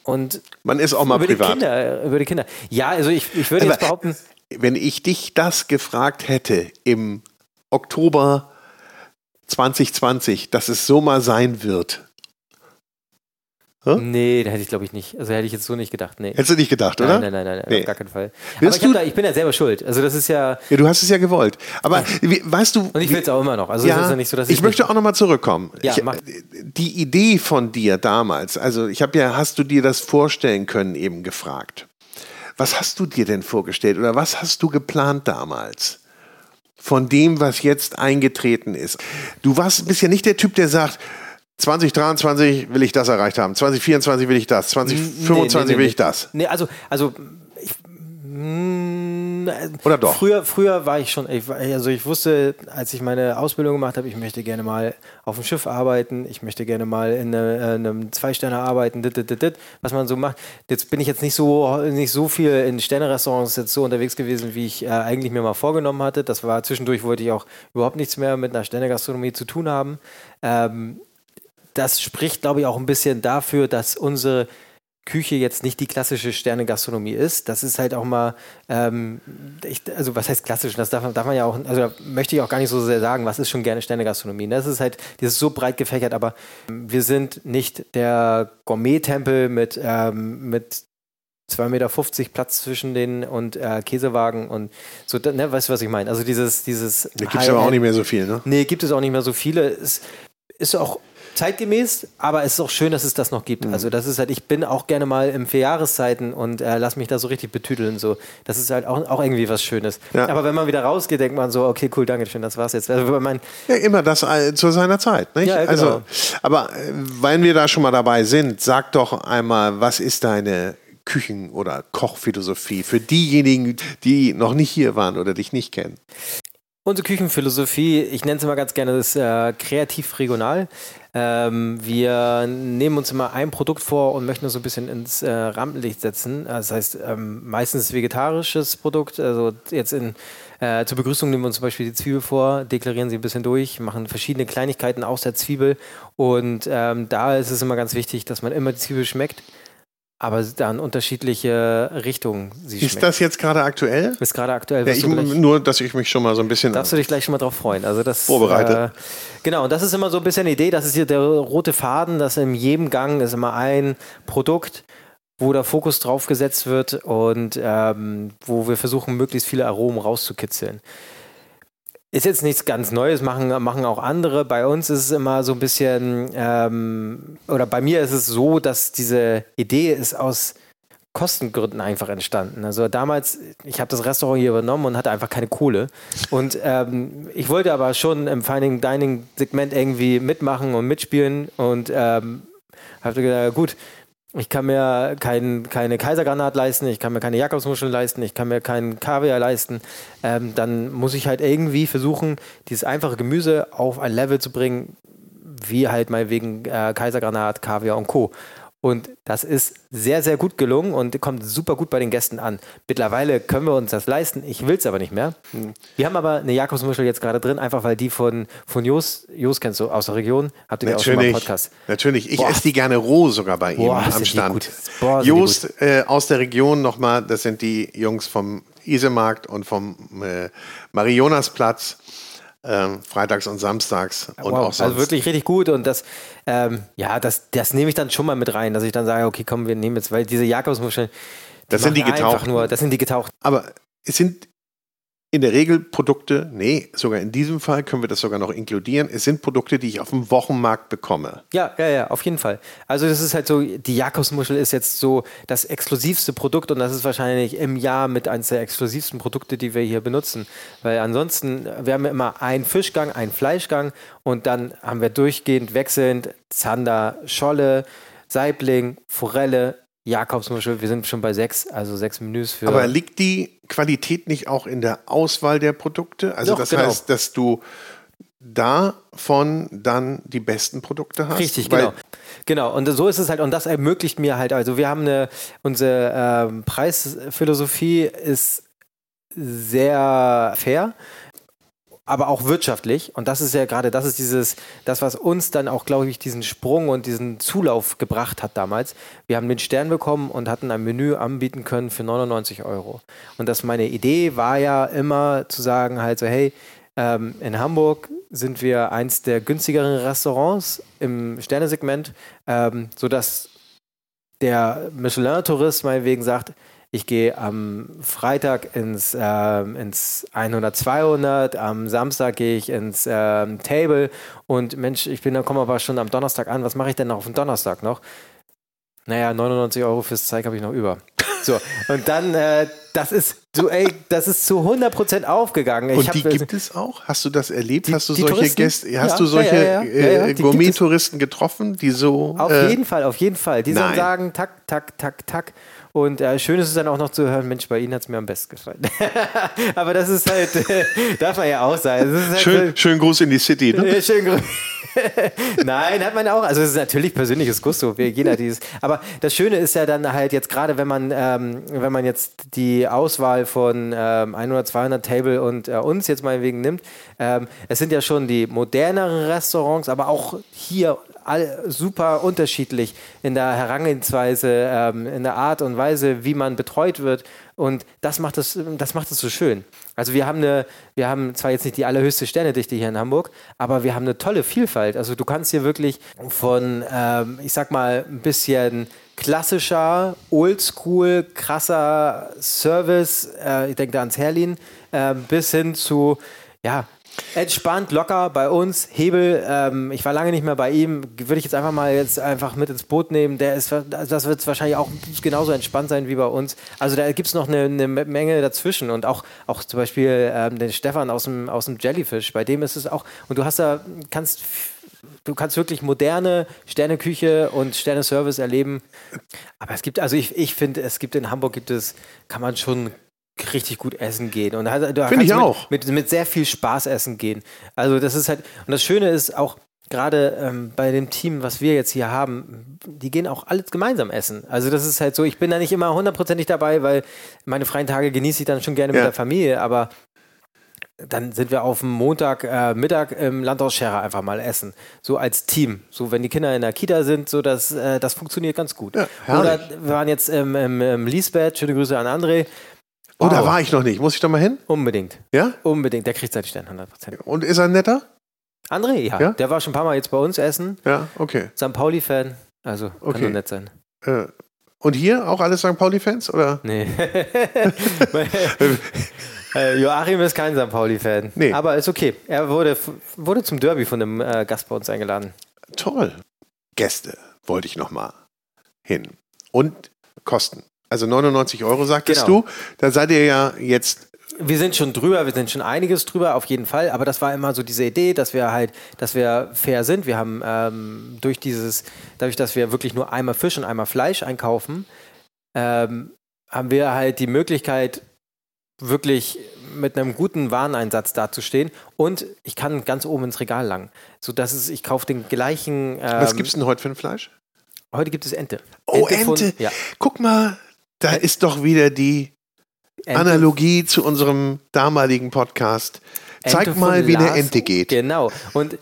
und
man ist auch mal
über
privat.
Die Kinder, über die Kinder. Ja, also ich, ich würde jetzt behaupten,
wenn ich dich das gefragt hätte im Oktober 2020, dass es so mal sein wird,
Huh? Nee, da hätte ich glaube ich nicht. Also hätte ich jetzt so nicht gedacht. Nee.
Hättest du nicht gedacht, oder?
Nein, nein, nein, nein nee. auf gar keinen Fall. Aber ich, da, ich, bin ja selber schuld. Also das ist ja.
Ja, du hast es ja gewollt. Aber wie, weißt du.
Und ich will es auch immer noch. Also
ja,
ist
ja nicht so, dass ich. Ich möchte auch nochmal zurückkommen. Ja, ich, mach. Die Idee von dir damals, also ich habe ja, hast du dir das vorstellen können, eben gefragt. Was hast du dir denn vorgestellt oder was hast du geplant damals? Von dem, was jetzt eingetreten ist. Du warst, bist ja nicht der Typ, der sagt, 2023 will ich das erreicht haben, 2024 will ich das, 2025 nee, nee, will ich das.
Nee, also, also ich,
oder doch?
Früher, früher war ich schon, ich, also ich wusste, als ich meine Ausbildung gemacht habe, ich möchte gerne mal auf dem Schiff arbeiten, ich möchte gerne mal in, eine, in einem Zwei-Sterne arbeiten, dit, dit, dit, was man so macht. Jetzt bin ich jetzt nicht so, nicht so viel in Sterne-Restaurants jetzt so unterwegs gewesen, wie ich äh, eigentlich mir mal vorgenommen hatte. Das war zwischendurch, wollte ich auch überhaupt nichts mehr mit einer Sterne-Gastronomie zu tun haben. Ähm, das spricht, glaube ich, auch ein bisschen dafür, dass unsere Küche jetzt nicht die klassische Sterne-Gastronomie ist. Das ist halt auch mal, ähm, ich, also was heißt klassisch? Das darf, darf man ja auch, also möchte ich auch gar nicht so sehr sagen, was ist schon gerne Sterne-Gastronomie. Das ist halt, das ist so breit gefächert, aber wir sind nicht der Gourmet-Tempel mit, ähm, mit 2,50 Meter Platz zwischen den und äh, Käsewagen und so, ne, weißt du, was ich meine? Also dieses, dieses.
Da gibt es aber auch nicht mehr so viel, ne?
Nee, gibt es auch nicht mehr so viele. Es ist auch zeitgemäß, aber es ist auch schön, dass es das noch gibt. Mhm. Also das ist halt, ich bin auch gerne mal im Vierjahreszeiten und äh, lass mich da so richtig betüteln. So. Das ist halt auch, auch irgendwie was Schönes. Ja. Aber wenn man wieder rausgeht, denkt man so, okay, cool, danke schön, das war's jetzt. Also,
mein ja, immer das äh, zu seiner Zeit. Nicht? Ja, genau. also, aber äh, weil wir da schon mal dabei sind, sag doch einmal, was ist deine Küchen- oder Kochphilosophie für diejenigen, die noch nicht hier waren oder dich nicht kennen?
Unsere Küchenphilosophie, ich nenne es immer ganz gerne das äh, kreativ regional. Ähm, wir nehmen uns immer ein Produkt vor und möchten es so ein bisschen ins äh, Rampenlicht setzen. Das heißt, ähm, meistens vegetarisches Produkt. Also jetzt in, äh, zur Begrüßung nehmen wir uns zum Beispiel die Zwiebel vor, deklarieren sie ein bisschen durch, machen verschiedene Kleinigkeiten aus der Zwiebel. Und ähm, da ist es immer ganz wichtig, dass man immer die Zwiebel schmeckt aber dann unterschiedliche Richtungen
sie Ist schmeckt. das jetzt gerade aktuell?
Ist gerade aktuell.
Ja, ich, nur, dass ich mich schon mal so ein bisschen.
Darfst du dich gleich schon mal drauf freuen? Also das,
vorbereitet. Äh,
genau, und das ist immer so ein bisschen die Idee, das ist hier der rote Faden, dass in jedem Gang ist immer ein Produkt, wo der Fokus drauf gesetzt wird und ähm, wo wir versuchen, möglichst viele Aromen rauszukitzeln. Ist jetzt nichts ganz Neues, machen, machen auch andere. Bei uns ist es immer so ein bisschen, ähm, oder bei mir ist es so, dass diese Idee ist aus Kostengründen einfach entstanden. Also damals, ich habe das Restaurant hier übernommen und hatte einfach keine Kohle. Und ähm, ich wollte aber schon im Finding Dining Segment irgendwie mitmachen und mitspielen und ähm, habe gedacht, gut, ich kann mir kein, keine Kaisergranat leisten, ich kann mir keine Jakobsmuscheln leisten, ich kann mir keinen Kaviar leisten. Ähm, dann muss ich halt irgendwie versuchen, dieses einfache Gemüse auf ein Level zu bringen, wie halt mal wegen äh, Kaisergranat, Kaviar und Co. Und das ist sehr, sehr gut gelungen und kommt super gut bei den Gästen an. Mittlerweile können wir uns das leisten. Ich will es aber nicht mehr. Hm. Wir haben aber eine Jakobsmuschel jetzt gerade drin, einfach weil die von, von Jos, Jos kennst du aus der Region, habt ihr ja auch schon mal einen Podcast.
Natürlich, ich esse die gerne roh sogar bei ihm Boah, am Stand. Boah, Jos äh, aus der Region nochmal, das sind die Jungs vom Isemarkt und vom äh, Marionasplatz ähm, freitags und samstags und wow, auch
sonst. Also wirklich richtig gut und das, ähm, ja, das, das nehme ich dann schon mal mit rein, dass ich dann sage, okay, komm, wir nehmen jetzt, weil diese Jakobsmuscheln,
das sind die getauchten.
Nur, das sind die getauchten.
Aber es sind in der Regel Produkte, nee, sogar in diesem Fall können wir das sogar noch inkludieren. Es sind Produkte, die ich auf dem Wochenmarkt bekomme.
Ja, ja, ja, auf jeden Fall. Also das ist halt so, die Jakobsmuschel ist jetzt so das exklusivste Produkt und das ist wahrscheinlich im Jahr mit eines der exklusivsten Produkte, die wir hier benutzen. Weil ansonsten, wir haben immer einen Fischgang, einen Fleischgang und dann haben wir durchgehend wechselnd Zander, Scholle, Saibling, Forelle, Jakobsmuschel, wir sind schon bei sechs, also sechs Menüs für.
Aber liegt die Qualität nicht auch in der Auswahl der Produkte? Also Doch, das genau. heißt, dass du davon dann die besten Produkte hast?
Richtig, genau. Genau, und so ist es halt, und das ermöglicht mir halt, also wir haben eine, unsere ähm, Preisphilosophie ist sehr fair aber auch wirtschaftlich. Und das ist ja gerade, das ist dieses, das, was uns dann auch, glaube ich, diesen Sprung und diesen Zulauf gebracht hat damals. Wir haben den Stern bekommen und hatten ein Menü anbieten können für 99 Euro. Und das meine Idee war ja immer zu sagen, halt so, hey, ähm, in Hamburg sind wir eins der günstigeren Restaurants im Sternesegment, ähm, sodass der Michelin-Tourist meinetwegen sagt, ich gehe am Freitag ins, äh, ins 100, 200, am Samstag gehe ich ins äh, Table und Mensch, ich bin dann komme aber schon am Donnerstag an. Was mache ich denn noch auf dem Donnerstag noch? Naja, 99 Euro fürs Zeug habe ich noch über. So, und dann, äh, das ist so, ey, das ist zu 100% aufgegangen.
Und die gibt es auch? Hast du das erlebt?
Die-
hast du solche
Touristen?
Gäste, hast
Ja,
du solche
ja, ja,
äh. Gourmet-Touristen getroffen, die so.
Auf
äh,
jeden Fall, auf jeden Fall. Die sagen, tak, tak, tak, tak. Und äh, schön ist es dann auch noch zu hören, Mensch, bei Ihnen hat es mir am besten gefallen. Aber das ist halt, äh, darf man ja auch sein. Das ist halt
Schön, schönen Gruß in die City.
so,
Ne?
äh, schön grü- Nein, hat man auch. Also es ist natürlich persönliches Gusto, wie jeder dieses. Aber das Schöne ist ja dann halt jetzt gerade, wenn man, ähm, wenn man jetzt die Auswahl von ähm, 100, 200 Table und äh, uns jetzt mal wegen nimmt, ähm, es sind ja schon die moderneren Restaurants, aber auch hier all, super unterschiedlich in der Herangehensweise, ähm, in der Art und Weise, wie man betreut wird. Und das macht es, das macht es so schön. Also wir haben eine, wir haben zwar jetzt nicht die allerhöchste Sternedichte hier in Hamburg, aber wir haben eine tolle Vielfalt. Also du kannst hier wirklich von, ähm, ich sag mal, ein bisschen klassischer, oldschool, krasser Service, äh, ich denke da ans Herlin, äh, bis hin zu, ja, entspannt, locker bei uns, Hebel, ähm, ich war lange nicht mehr bei ihm, würde ich jetzt einfach mal jetzt einfach mit ins Boot nehmen, der ist, das wird wahrscheinlich auch genauso entspannt sein wie bei uns. Also da gibt es noch eine, eine Menge dazwischen. Und auch, auch zum Beispiel ähm, den Stefan aus dem, aus dem Jellyfish, bei dem ist es auch, und du hast da, kannst du kannst wirklich moderne Sterneküche und Sterneservice erleben. Aber es gibt, also ich, ich finde, es gibt in Hamburg gibt es, kann man schon richtig gut essen gehen. Und da, da
Finde ich auch.
Mit, mit, mit sehr viel Spaß essen gehen. Also das ist halt, und das Schöne ist auch, gerade ähm, bei dem Team, was wir jetzt hier haben, die gehen auch alles gemeinsam essen. Also das ist halt so, ich bin da nicht immer hundertprozentig dabei, weil meine freien Tage genieße ich dann schon gerne
Ja.
mit der Familie, aber dann sind wir auf dem Montag äh, Mittag im Landhaus Scherer einfach mal essen. So als Team. So wenn die Kinder in der Kita sind, so das, äh, das funktioniert ganz gut.
Ja,
Oder wir waren jetzt im, im, im Lisbeth, schöne Grüße an André.
Oh, da war ich noch nicht. Muss ich da mal hin?
Unbedingt.
Ja?
Unbedingt. Der kriegt seinen Stern 100%.
Und ist er netter?
André, ja,
Ja?
Der war schon ein paar Mal jetzt bei uns essen.
Ja, okay.
St. Pauli-Fan. Also, kann
Okay.
nur nett sein.
Äh, und hier auch alles St. Pauli-Fans? Oder?
Nee. Äh, Joachim ist kein St. Pauli-Fan.
Nee.
Aber ist okay. Er wurde, wurde zum Derby von einem äh, Gast bei uns eingeladen.
Toll. Gäste wollte ich noch mal hin. Und Kosten. Also 99 Euro sagtest
Genau.
du. Da seid ihr ja jetzt.
Wir sind schon drüber, wir sind schon einiges drüber, auf jeden Fall. Aber das war immer so diese Idee, dass wir halt, dass wir fair sind. Wir haben ähm, durch dieses, dadurch, dass wir wirklich nur einmal Fisch und einmal Fleisch einkaufen, ähm, haben wir halt die Möglichkeit, wirklich mit einem guten Wareneinsatz dazustehen. Und ich kann ganz oben ins Regal langen. So dass es, ich kaufe den gleichen. Ähm,
Was gibt's denn heute für ein Fleisch?
Heute gibt es Ente.
Oh,
von-
Ente.
ja.
Guck mal, da ist doch wieder die
Ente
Analogie zu unserem damaligen Podcast. Zeig
Ente
mal, wie eine
Lars.
Ente geht.
Genau. Und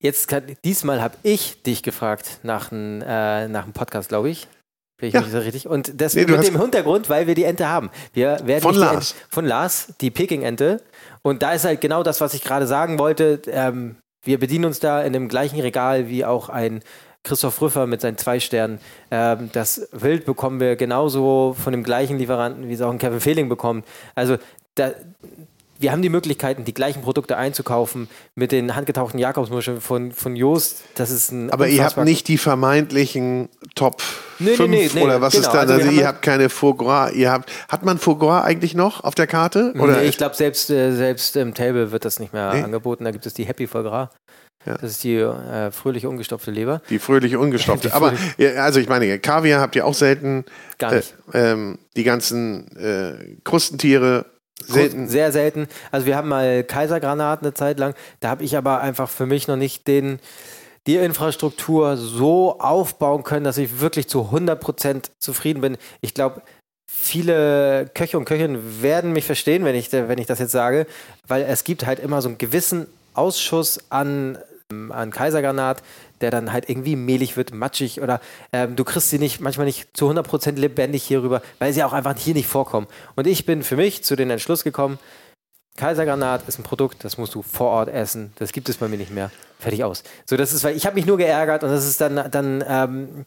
jetzt kann, diesmal habe ich dich gefragt nach einem äh, nach Podcast, glaube ich. Bin ich
Ja.
nicht so richtig? Und das
Nee,
mit dem Hintergrund, weil wir die Ente haben. Wir werden
Von Lars.
Ente, von Lars, die Peking-Ente. Und da ist halt genau das, was ich gerade sagen wollte. Ähm, wir bedienen uns da in dem gleichen Regal wie auch ein Christoph Rüffer mit seinen zwei Sternen. Ähm, das Wild bekommen wir genauso von dem gleichen Lieferanten, wie es auch ein Kevin Fehling bekommt. Also da, wir haben die Möglichkeiten, die gleichen Produkte einzukaufen mit den handgetauchten Jakobsmuscheln von, von Joost. Das ist ein
Aber ihr habt nicht die vermeintlichen Top
Nee, nee,
5
nee, nee,
oder was
genau.
ist da?
Also
Also, ihr habt keine Foie Gras. Ihr habt, hat man Foie Gras eigentlich noch auf der Karte? Oder?
Nee, ich glaube, selbst, äh, selbst im Table wird das nicht mehr angeboten. Da gibt es die Happy Foie Gras.
Ja.
Das ist die äh, fröhliche, ungestopfte Leber.
die fröhliche ungestopfte.
Die
Aber
fröhliche-
ja, also ich meine, Kaviar habt ihr auch selten.
Gar nicht.
Äh, ähm, die ganzen äh, Krustentiere selten.
Sehr selten. Also wir haben mal Kaisergranat eine Zeit lang. Da habe ich aber einfach für mich noch nicht den, die Infrastruktur so aufbauen können, dass ich wirklich zu 100% zufrieden bin. Ich glaube, viele Köche und Köchinnen werden mich verstehen, wenn ich, wenn ich das jetzt sage, weil es gibt halt immer so einen gewissen Ausschuss an, an Kaisergranat, der dann halt irgendwie mehlig wird, matschig oder ähm, du kriegst sie nicht, manchmal nicht zu 100% lebendig hier rüber, weil sie auch einfach hier nicht vorkommen. Und ich bin für mich zu dem Entschluss gekommen, Kaisergranat ist ein Produkt, das musst du vor Ort essen. Das gibt es bei mir nicht mehr. Fertig aus. So, das ist, weil ich habe mich nur geärgert und das ist dann, dann ähm,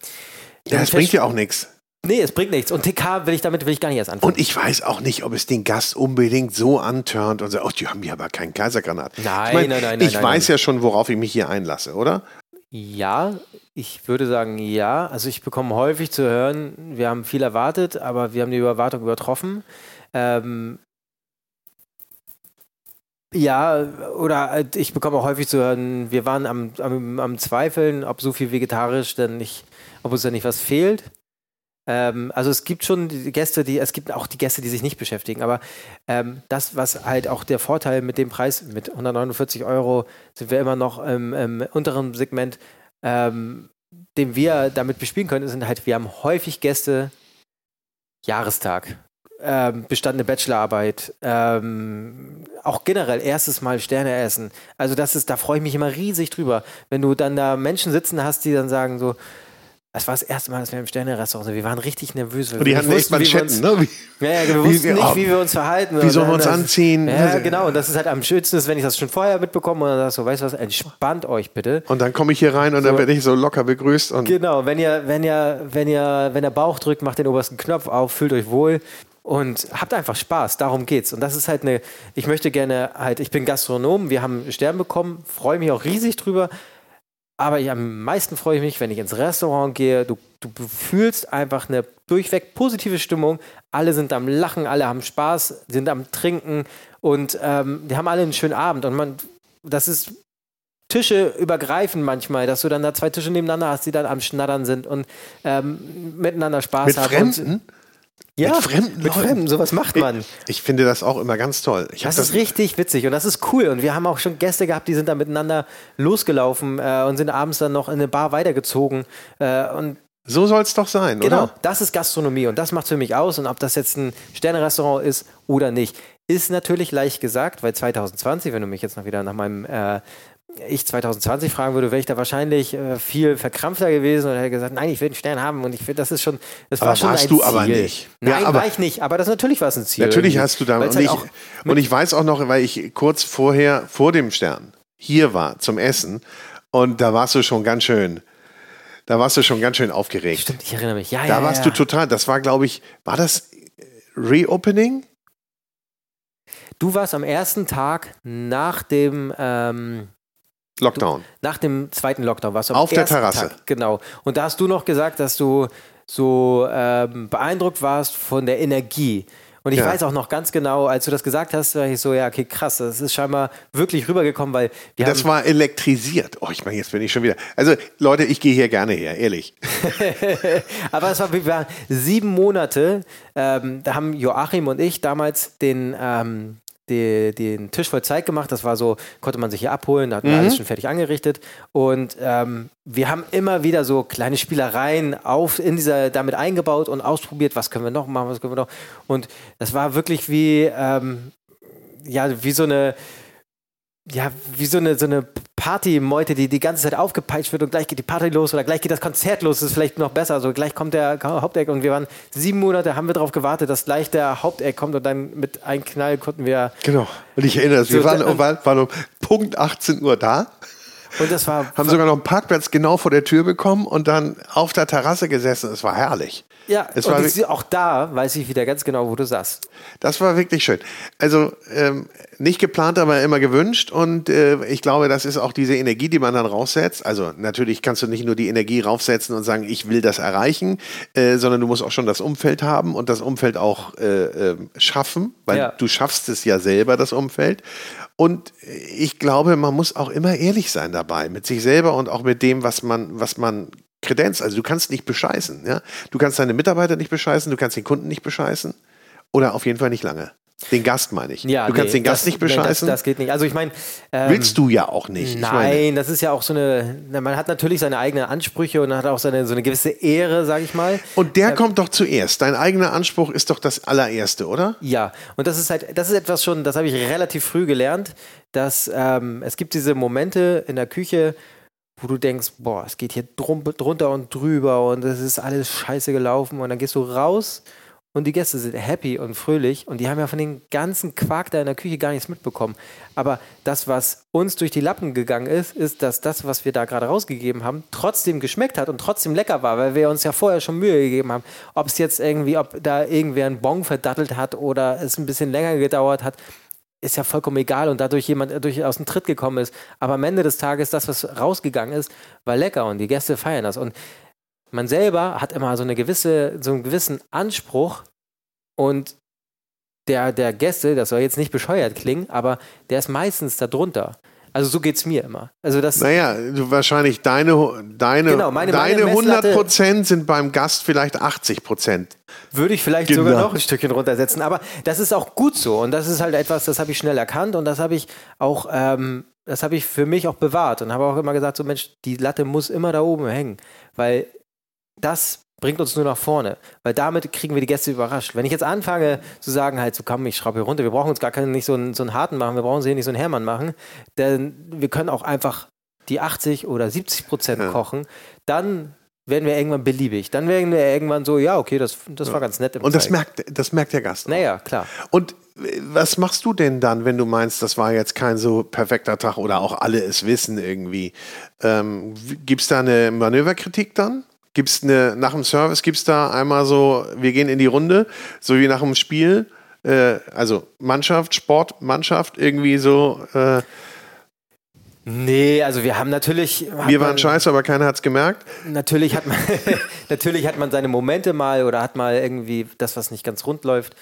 ja, das bringt ja auch nichts.
Nee, es bringt nichts. Und TK will ich damit will ich gar nicht erst anfangen.
Und ich weiß auch nicht, ob es den Gast unbedingt so antörnt und sagt, oh, die haben hier aber keinen Kaisergranat.
Nein,
ich mein,
nein, nein,
Ich
nein,
weiß
nein.
ja schon, worauf ich mich hier einlasse, oder?
Ja, ich würde sagen ja. Also ich bekomme häufig zu hören, wir haben viel erwartet, aber wir haben die Erwartung übertroffen. Ähm, ja, oder äh, ich bekomme auch häufig zu hören, wir waren am, am, am Zweifeln, ob so viel vegetarisch denn nicht, ob uns da nicht was fehlt. Ähm, also es gibt schon die Gäste, die, es gibt auch die Gäste, die sich nicht beschäftigen, aber ähm, das, was halt auch der Vorteil mit dem Preis, mit 149 Euro sind wir immer noch im, im unteren Segment, ähm, den wir damit bespielen können, sind halt, wir haben häufig Gäste, Jahrestag, ähm, bestandene Bachelorarbeit, ähm, auch generell erstes Mal Sterne essen. Also das ist, da freue ich mich immer riesig drüber, wenn du dann da Menschen sitzen hast, die dann sagen so, das war das erste Mal, dass wir im Sterne-Restaurant sind. Wir waren richtig nervös.
Und die hatten echt Manschetten, ne?
Wie, ja, ja, wir wussten wie, nicht, wie wir uns verhalten.
Wie sollen wir uns das, anziehen?
Ja, genau. Und das ist halt am schönsten, wenn ich das schon vorher mitbekomme und dann sagst du, weißt du was, entspannt euch bitte.
Und dann komme ich hier rein und so. dann werde ich so locker begrüßt. Und
genau, wenn ihr, wenn ihr, wenn ihr, wenn der Bauch drückt, macht den obersten Knopf auf, fühlt euch wohl und habt einfach Spaß, darum geht's. Und das ist halt eine, ich möchte gerne halt, ich bin Gastronom, wir haben Stern bekommen, freue mich auch riesig drüber, aber ich, am meisten freue ich mich, wenn ich ins Restaurant gehe. Du, du, fühlst einfach eine durchweg positive Stimmung. Alle sind am Lachen, alle haben Spaß, sind am Trinken und ähm, die haben alle einen schönen Abend. Und man, das ist Tische übergreifen manchmal, dass du dann da zwei Tische nebeneinander hast, die dann am Schnattern sind und ähm, miteinander Spaß
Mit
haben.
Fremden?
Ja, mit Fremden. Mit Fremden, sowas macht man.
Ich, ich, finde das auch immer ganz toll. Ich
das, das ist richtig witzig und das ist cool. Und wir haben auch schon Gäste gehabt, die sind da miteinander losgelaufen äh, und sind abends dann noch in eine Bar weitergezogen. Äh, und
so soll es doch sein,
genau,
oder?
Genau, das ist Gastronomie und das macht für mich aus. Und ob das jetzt ein Sternerestaurant ist oder nicht, ist natürlich leicht gesagt, weil 2020, wenn du mich jetzt noch wieder nach meinem äh, ich 2020 fragen würde, wäre ich da wahrscheinlich äh, viel verkrampfter gewesen und hätte gesagt, nein, ich will einen Stern haben und ich finde, das ist schon, das
aber
war schon
warst
ein
du
Ziel.
aber nicht.
Nein,
ja, aber
war ich nicht, aber das natürlich war es ein Ziel.
Natürlich hast du da und,
halt
ich, und ich weiß auch noch, weil ich kurz vorher, vor dem Stern, hier war zum Essen und da warst du schon ganz schön, da warst du schon ganz schön aufgeregt.
Stimmt, ich erinnere mich. Ja,
da
ja,
warst
ja.
du total, das war glaube ich, war das Reopening?
Du warst am ersten Tag nach dem ähm,
Lockdown.
Du, nach dem zweiten Lockdown warst du
auf der Terrasse.
Tag, genau. Und da hast du noch gesagt, dass du so ähm, beeindruckt warst von der Energie. Und ich ja. weiß auch noch ganz genau, als du das gesagt hast, war ich so, ja, okay, krass, das ist scheinbar wirklich rübergekommen, weil wir
Das war elektrisiert. Oh, ich meine, jetzt bin ich schon wieder. Also, Leute, ich gehe hier gerne her, ehrlich.
Aber es war, wir waren sieben Monate, ähm, da haben Joachim und ich damals den ähm, die, den Tisch voll Zeit gemacht. Das war so, konnte man sich hier abholen, da hatten wir mhm. alles schon fertig angerichtet. Und ähm, wir haben immer wieder so kleine Spielereien auf, in dieser, damit eingebaut und ausprobiert, was können wir noch machen, was können wir noch. Und das war wirklich wie, ähm, ja, wie so eine ja, wie so eine, so eine Party-Meute, die die ganze Zeit aufgepeitscht wird und gleich geht die Party los oder gleich geht das Konzert los, das ist vielleicht noch besser. Also gleich kommt der Haupteck und wir waren sieben Monate, haben wir darauf gewartet, dass gleich der Haupteck kommt und dann mit einem Knall konnten wir.
Genau. Und ich erinnere mich, wir waren, waren, waren um Punkt 18 Uhr da.
Und das war.
Haben sogar noch einen Parkplatz genau vor der Tür bekommen und dann auf der Terrasse gesessen. Es war herrlich.
Ja,
es
und
war
auch da weiß ich wieder ganz genau, wo du saßt.
Das war wirklich schön. Also ähm, nicht geplant, aber immer gewünscht. Und äh, ich glaube, das ist auch diese Energie, die man dann raussetzt. Also natürlich kannst du nicht nur die Energie raufsetzen und sagen, ich will das erreichen, äh, sondern du musst auch schon das Umfeld haben und das Umfeld auch äh, ähm, schaffen, weil ja. du schaffst es ja selber, das Umfeld. Und ich glaube, man muss auch immer ehrlich sein dabei, mit sich selber und auch mit dem, was man, was man Kredenz. Also du kannst nicht bescheißen. Ja? Du kannst deine Mitarbeiter nicht bescheißen, du kannst den Kunden nicht bescheißen. Oder auf jeden Fall nicht lange. Den Gast meine ich.
Ja,
du kannst
nee,
den Gast
das,
nicht bescheißen.
Nee, das, das, geht nicht. Also ich meine.
Ähm, Willst du ja auch nicht.
Nein, das ist ja auch so eine. Man hat natürlich seine eigenen Ansprüche und hat auch seine, so eine gewisse Ehre, sage ich mal.
Und der ähm, kommt doch zuerst. Dein eigener Anspruch ist doch das allererste, oder?
Ja, und das ist halt, das ist etwas schon, das habe ich relativ früh gelernt, dass ähm, es gibt diese Momente in der Küche, wo du denkst, boah, es geht hier drum, drunter und drüber und es ist alles scheiße gelaufen und dann gehst du raus und die Gäste sind happy und fröhlich und die haben ja von den ganzen Quark da in der Küche gar nichts mitbekommen. Aber das, was uns durch die Lappen gegangen ist, ist, dass das, was wir da gerade rausgegeben haben, trotzdem geschmeckt hat und trotzdem lecker war, weil wir uns ja vorher schon Mühe gegeben haben. Ob es jetzt irgendwie, ob da irgendwer einen Bon verdattelt hat oder es ein bisschen länger gedauert hat, ist ja vollkommen egal und dadurch jemand durch aus dem Tritt gekommen ist. Aber am Ende des Tages, das, was rausgegangen ist, war lecker und die Gäste feiern das. Und man selber hat immer so eine gewisse, so einen gewissen Anspruch und der, der Gäste, das soll jetzt nicht bescheuert klingen, aber der ist meistens darunter. Also so geht es mir immer. Also das
naja, wahrscheinlich deine, deine, genau, meine, deine meine 100 Prozent sind beim Gast vielleicht 80 Prozent.
Würde ich vielleicht genau. sogar noch ein Stückchen runtersetzen. Aber das ist auch gut so. Und das ist halt etwas, das habe ich schnell erkannt und das habe ich auch, ähm, das habe ich für mich auch bewahrt und habe auch immer gesagt, so Mensch, die Latte muss immer da oben hängen. Weil das bringt uns nur nach vorne, weil damit kriegen wir die Gäste überrascht. Wenn ich jetzt anfange zu sagen, halt so komm, ich schraube hier runter, wir brauchen uns gar keinen, nicht so einen, so einen harten machen, wir brauchen sie hier nicht so einen Hermann machen, denn wir können auch einfach die 80 oder 70 Prozent ja. kochen, dann werden wir irgendwann beliebig. Dann werden wir irgendwann so, ja, okay, das, das war ganz nett.
Und das merkt, das merkt der Gast.
Auch. Naja, klar.
Und äh, was machst du denn dann, wenn du meinst, das war jetzt kein so perfekter Tag oder auch alle es wissen irgendwie? Ähm, Gibt es da eine Manöverkritik dann? Gibt es nach dem Service, gibt es da einmal so, wir gehen in die Runde, so wie nach dem Spiel, äh, also Mannschaft, Sportmannschaft, irgendwie so. Äh,
Nee, also wir haben natürlich.
Wir waren man, scheiße, aber keiner hat es gemerkt.
Natürlich hat, man, natürlich hat man seine Momente mal oder hat mal irgendwie das, was nicht ganz rund läuft.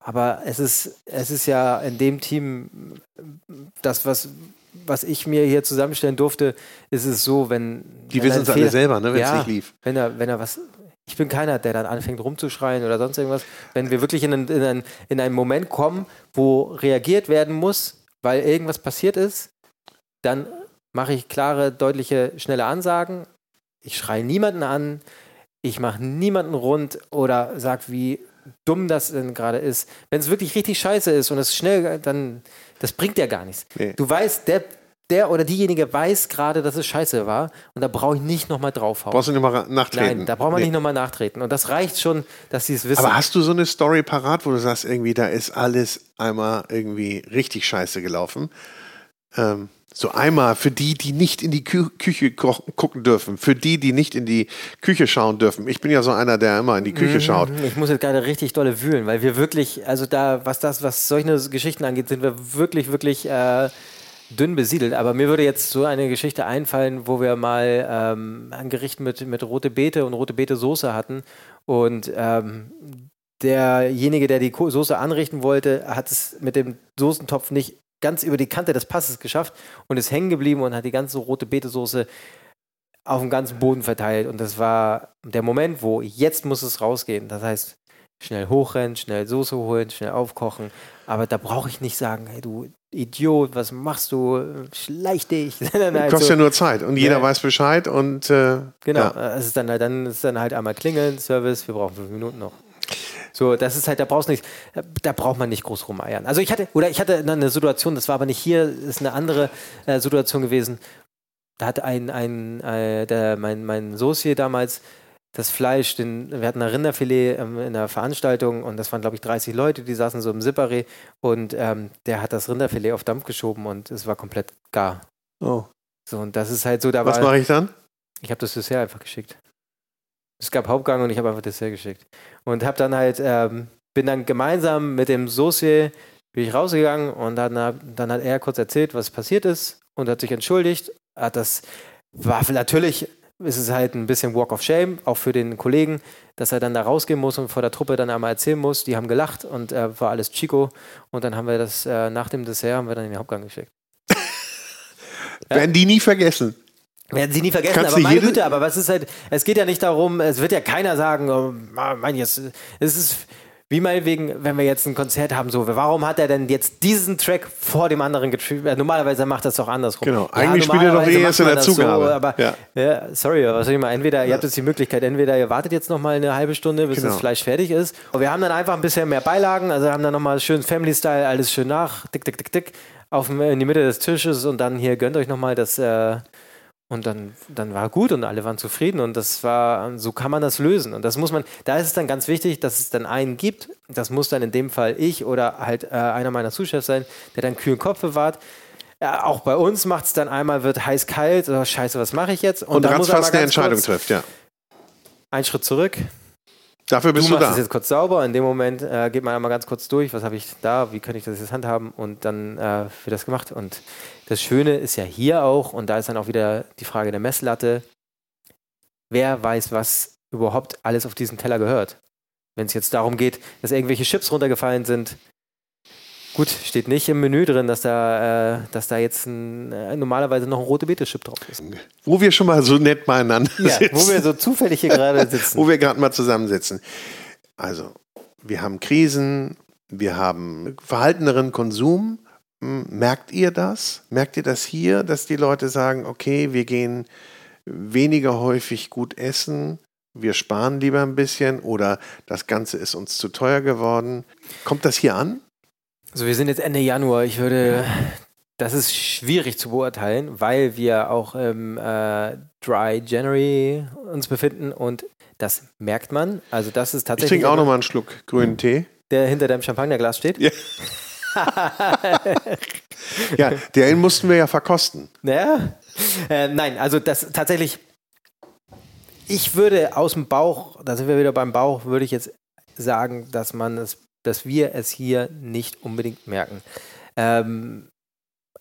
Aber es ist, es ist ja in dem Team das, was was ich mir hier zusammenstellen durfte, ist es so, wenn.
Die wissen es alle selber, ne, wenn es ja, nicht lief.
Wenn er, wenn er was. Ich bin keiner, der dann anfängt rumzuschreien oder sonst irgendwas. Wenn wir wirklich in einen, in einen, in einen Moment kommen, wo reagiert werden muss, weil irgendwas passiert ist, dann mache ich klare, deutliche, schnelle Ansagen. Ich schreie niemanden an. Ich mache niemanden rund oder sage, wie dumm das denn gerade ist. Wenn es wirklich richtig scheiße ist und es schnell, dann das bringt ja gar nichts. Nee. Du weißt, der, der oder diejenige weiß gerade, dass es scheiße war und da brauche ich nicht nochmal draufhauen.
Brauchst du nicht nochmal nachtreten?
Nein, da braucht man nee. nicht nochmal nachtreten. Und das reicht schon, dass sie es wissen.
Aber hast du so eine Story parat, wo du sagst, irgendwie, da ist alles einmal irgendwie richtig scheiße gelaufen? Ähm, so einmal für die, die nicht in die Kü Küche gucken dürfen, für die, die nicht in die Küche schauen dürfen. Ich bin ja so einer, der immer in die Küche mhm. schaut.
Ich muss jetzt gerade richtig dolle wühlen, weil wir wirklich, also da, was das, was solche Geschichten angeht, sind wir wirklich, wirklich äh, dünn besiedelt. Aber mir würde jetzt so eine Geschichte einfallen, wo wir mal ähm, ein Gericht mit, mit rote Beete und rote Beete Soße hatten und ähm, derjenige, der die Soße anrichten wollte, hat es mit dem Soßentopf nicht ganz über die Kante des Passes geschafft und ist hängen geblieben und hat die ganze rote Betesoße auf dem ganzen Boden verteilt. Und das war der Moment, wo jetzt muss es rausgehen. Das heißt, schnell hochrennen, schnell Soße holen, schnell aufkochen. Aber da brauche ich nicht sagen, hey du Idiot, was machst du? Schleich dich.
halt kostet ja nur Zeit und jeder ja. weiß Bescheid und äh,
genau. Ja. Es ist dann, dann ist dann halt einmal klingeln, Service, wir brauchen fünf Minuten noch. So, das ist halt, da brauchst nicht, da braucht man nicht groß rumeiern. Also ich hatte, oder ich hatte eine Situation, das war aber nicht hier, ist eine andere äh, Situation gewesen. Da hat ein, ein, äh, der, mein, mein Soße damals das Fleisch, den, wir hatten ein Rinderfilet ähm, in einer Veranstaltung und das waren, glaube ich, 30 Leute, die saßen so im Sipperé und ähm, der hat das Rinderfilet auf Dampf geschoben und es war komplett gar.
Oh.
So, und das ist halt so, da
Was mache ich dann?
Ich habe das Dessert einfach geschickt. Es gab Hauptgang und ich habe einfach Dessert geschickt. Und habe dann halt, ähm, bin dann gemeinsam mit dem Saucier bin ich rausgegangen und dann, dann hat er kurz erzählt, was passiert ist und hat sich entschuldigt. Hat das, war natürlich, ist es halt ein bisschen Walk of Shame, auch für den Kollegen, dass er dann da rausgehen muss und vor der Truppe dann einmal erzählen muss. Die haben gelacht und äh, war alles Chico. Und dann haben wir das äh, nach dem Dessert haben wir dann in den Hauptgang geschickt.
Werden die nie vergessen.
Werden sie nie vergessen, Kannst aber meine Güte, aber was ist halt, es geht ja nicht darum, es wird ja keiner sagen, oh, mein, jetzt, es ist wie meinetwegen, wenn wir jetzt ein Konzert haben, so, warum hat er denn jetzt diesen Track vor dem anderen getrieben? Normalerweise macht das doch andersrum.
Genau, ja, eigentlich spielt er doch eh erst in der Zugabe.
So, aber, ja. ja. sorry, was soll ich mal, entweder, ja. ihr habt jetzt die Möglichkeit, entweder ihr wartet jetzt noch mal eine halbe Stunde, bis genau. das Fleisch fertig ist. Und wir haben dann einfach ein bisschen mehr Beilagen, also haben dann nochmal schön Family-Style, alles schön nach, dick, dick, dick, dick, auf, in die Mitte des Tisches und dann hier gönnt euch nochmal das, äh, und dann, dann war gut und alle waren zufrieden und das war, so kann man das lösen. Und das muss man, da ist es dann ganz wichtig, dass es dann einen gibt, das muss dann in dem Fall ich oder halt äh, einer meiner Zuschefs sein, der dann kühlen Kopf bewahrt. Ja, auch bei uns macht es dann einmal, wird heiß-kalt, oh, scheiße, was mache ich jetzt?
Und, und dann muss mal eine Entscheidung trifft, ja.
Ein Schritt zurück.
Dafür bist
du
du,
machst
da.
es jetzt kurz sauber. In dem Moment äh, geht man einmal ganz kurz durch, was habe ich da, wie könnte ich das jetzt handhaben und dann äh, wird das gemacht. Und das Schöne ist ja hier auch, und da ist dann auch wieder die Frage der Messlatte, wer weiß, was überhaupt alles auf diesen Teller gehört. Wenn es jetzt darum geht, dass irgendwelche Chips runtergefallen sind, Gut, steht nicht im Menü drin, dass da, äh, dass da jetzt ein, äh, normalerweise noch ein rote Beete-Chip drauf ist.
Wo wir schon mal so nett beieinander
Ja,
sitzen.
wo wir so zufällig hier gerade sitzen.
wo wir gerade mal zusammensitzen. Also, wir haben Krisen, wir haben verhalteneren Konsum. Hm, Merkt ihr das? Merkt ihr das hier, dass die Leute sagen, okay, wir gehen weniger häufig gut essen, wir sparen lieber ein bisschen oder das Ganze ist uns zu teuer geworden? Kommt das hier an?
Also wir sind jetzt Ende Januar. Ich würde, das ist schwierig zu beurteilen, weil wir auch im äh, Dry January uns befinden und das merkt man. Also das ist
Ich
tatsächlich
trinke auch
einer,
noch mal einen Schluck grünen Tee.
der hinter deinem Champagnerglas steht.
Ja. Ja, den mussten wir ja verkosten.
Naja. Äh, nein, also das tatsächlich, ich würde aus dem Bauch, da sind wir wieder beim Bauch, würde ich jetzt sagen, dass man es, dass wir es hier nicht unbedingt merken. Ähm,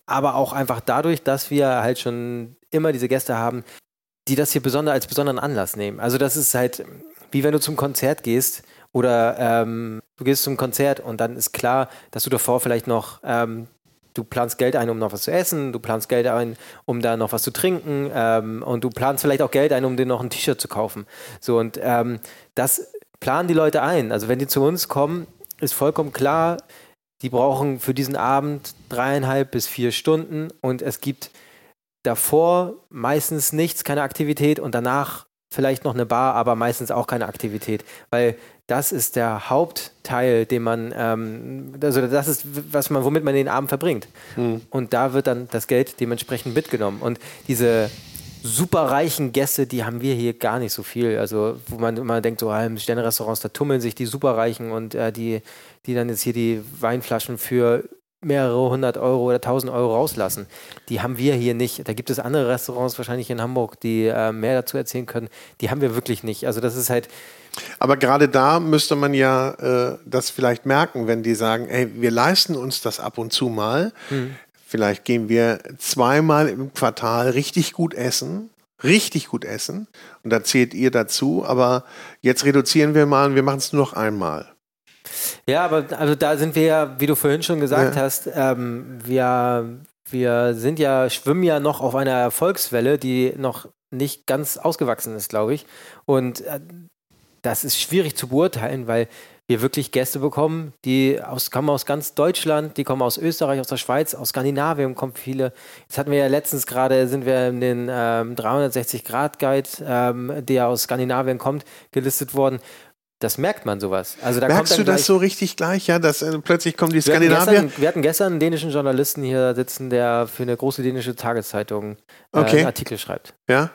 aber auch einfach dadurch, dass wir halt schon immer diese Gäste haben, die das hier besonder als besonderen Anlass nehmen. Also das ist halt, wie wenn du zum Konzert gehst oder ähm, du gehst zum Konzert und dann ist klar, dass du davor vielleicht noch ähm, du planst Geld ein, um noch was zu essen, du planst Geld ein, um da noch was zu trinken ähm, und du planst vielleicht auch Geld ein, um dir noch ein T-Shirt zu kaufen. So und ähm, das planen die Leute ein. Also wenn die zu uns kommen, ist vollkommen klar, die brauchen für diesen Abend dreieinhalb bis vier Stunden und es gibt davor meistens nichts, keine Aktivität und danach vielleicht noch eine Bar, aber meistens auch keine Aktivität, weil das ist der Hauptteil, den man, ähm, also das ist, was man, womit man den Abend verbringt. Und da wird dann das Geld dementsprechend mitgenommen. Und diese superreichen Gäste, die haben wir hier gar nicht so viel. Also, wo man immer denkt, so ah, im Sterne-Restaurants, da tummeln sich die Superreichen und äh, die, die dann jetzt hier die Weinflaschen für mehrere hundert Euro oder tausend Euro rauslassen. Die haben wir hier nicht. Da gibt es andere Restaurants wahrscheinlich in Hamburg, die äh, mehr dazu erzählen können. Die haben wir wirklich nicht. Also das ist halt,
Aber gerade da müsste man ja äh, das vielleicht merken, wenn die sagen, ey, wir leisten uns das ab und zu mal. Vielleicht gehen wir zweimal im Quartal richtig gut essen. Richtig gut essen. Und da zählt ihr dazu. Aber jetzt reduzieren wir mal und wir machen es nur noch einmal.
Ja, aber also da sind wir ja, wie du vorhin schon gesagt
Ja.
hast, ähm, wir, wir sind ja, schwimmen ja noch auf einer Erfolgswelle, die noch nicht ganz ausgewachsen ist, glaube ich. Und äh, das ist schwierig zu beurteilen, weil wir wirklich Gäste bekommen, die aus, kommen aus ganz Deutschland, die kommen aus Österreich, aus der Schweiz, aus Skandinavien kommen viele. Jetzt hatten wir ja letztens gerade, sind wir in den ähm, 360-Grad-Guide, ähm, der aus Skandinavien kommt, gelistet worden. Das merkt man sowas. Also da
Merkst
kommt
du das so richtig gleich, ja, dass äh, plötzlich kommen die
wir hatten,
Skandinavier?
gestern, wir hatten gestern einen dänischen Journalisten hier sitzen, der für eine große dänische Tageszeitung äh,
Okay.
einen Artikel schreibt.
Ja?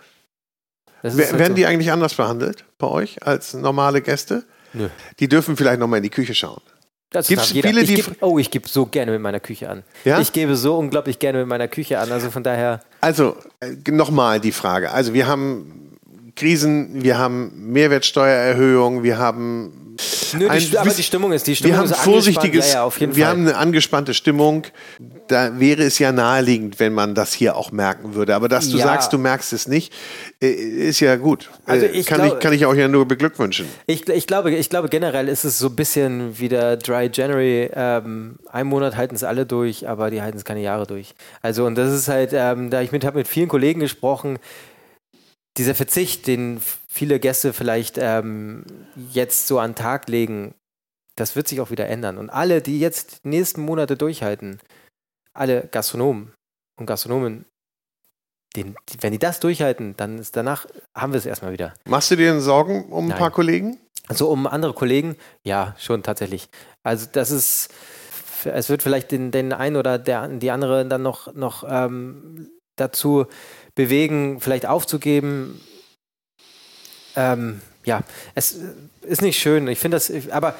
Halt
Werden
so.
die eigentlich anders behandelt bei euch als normale Gäste?
Nö.
Die dürfen vielleicht noch mal in die Küche schauen.
Das
Gibt's viele,
ich
die
geb, oh, ich gebe so gerne mit meiner Küche an.
Ja?
Ich gebe so unglaublich gerne mit meiner Küche an. Also von daher,
Also, äh, nochmal die Frage. Also, wir haben Krisen, wir haben Mehrwertsteuererhöhung, wir haben.
Nö,
ein
die, aber die Stimmung ist die Stimmung
wir haben
ist
vorsichtiges,
Ja, ja,
wir
Fall.
haben eine angespannte Stimmung. Da wäre es ja naheliegend, wenn man das hier auch merken würde. Aber dass du
Ja.
sagst, du merkst es nicht, äh, ist ja gut.
Also
Äh,
ich
kann,
glaube-
ich, kann ich auch ja nur beglückwünschen.
Ich, ich, glaube, ich glaube, generell ist es so ein bisschen wie der Dry January. Ähm, einen Monat halten es alle durch, aber die halten es keine Jahre durch. Also, und das ist halt, ähm, da ich mit, habe mit vielen Kollegen gesprochen, dieser Verzicht, den viele Gäste vielleicht ähm, jetzt so an den Tag legen, das wird sich auch wieder ändern. Und alle, die jetzt die nächsten Monate durchhalten, alle Gastronomen und Gastronomen, den, wenn die das durchhalten, dann ist danach haben wir es erstmal wieder.
Machst du dir denn Sorgen um ein
Nein.
paar Kollegen?
Also um andere Kollegen, ja, schon tatsächlich. Also das ist, es wird vielleicht den, den einen oder der, die andere dann noch, noch ähm, dazu bewegen, vielleicht aufzugeben. Ähm, ja, es ist nicht schön. Ich finde das, aber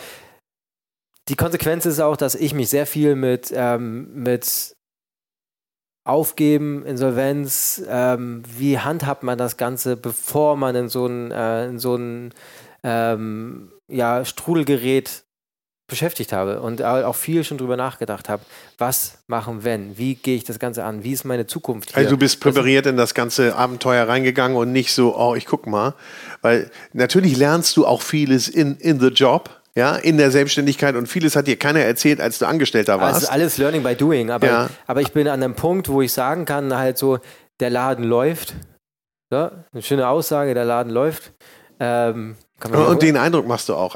die Konsequenz ist auch, dass ich mich sehr viel mit, ähm, mit Aufgeben, Insolvenz, ähm, wie handhabt man das Ganze, bevor man in so einen, äh, in so einen ähm, ja, Strudelgerät beschäftigt habe und auch viel schon drüber nachgedacht habe. Was machen, wenn? Wie gehe ich das Ganze an? Wie ist meine Zukunft
hier? Also du bist präpariert in das ganze Abenteuer reingegangen und nicht so, oh, ich guck mal. Weil natürlich lernst du auch vieles in, in the job. Ja, in der Selbstständigkeit und vieles hat dir keiner erzählt, als du Angestellter warst.
Also alles Learning by Doing, aber, ja. aber ich bin an einem Punkt, wo ich sagen kann, halt so, der Laden läuft. Ja, eine schöne Aussage, der Laden läuft. Ähm,
und den Eindruck machst du auch.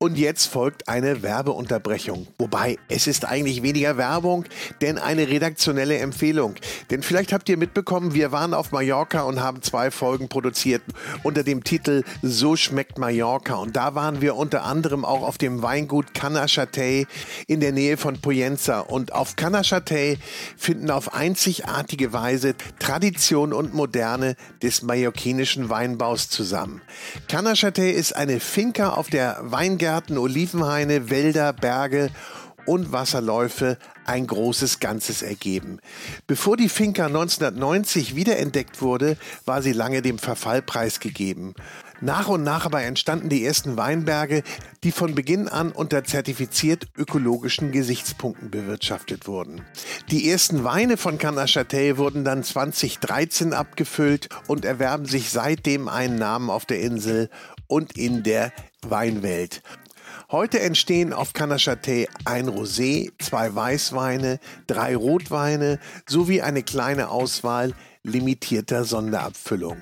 Und jetzt folgt eine Werbeunterbrechung. Wobei, es ist eigentlich weniger Werbung, denn eine redaktionelle Empfehlung. Denn vielleicht habt ihr mitbekommen, wir waren auf Mallorca und haben zwei Folgen produziert unter dem Titel So schmeckt Mallorca. Und da waren wir unter anderem auch auf dem Weingut Canachatay in der Nähe von Poyenza. Und auf Canachatay finden auf einzigartige Weise Tradition und Moderne des mallorquinischen Weinbaus zusammen. Canachatay ist eine Finca auf der Weingärten Weingärten, Olivenhaine, Wälder, Berge und Wasserläufe ein großes Ganzes ergeben. Bevor die Finca 1990 wiederentdeckt wurde, war sie lange dem Verfall preisgegeben. Nach und nach aber entstanden die ersten Weinberge, die von Beginn an unter zertifiziert ökologischen Gesichtspunkten bewirtschaftet wurden. Die ersten Weine von Canachatay wurden dann 2013 abgefüllt und erwerben sich seitdem einen Namen auf der Insel und in der Weinwelt. Heute entstehen auf Canachatay ein Rosé, zwei Weißweine, drei Rotweine sowie eine kleine Auswahl limitierter Sonderabfüllung.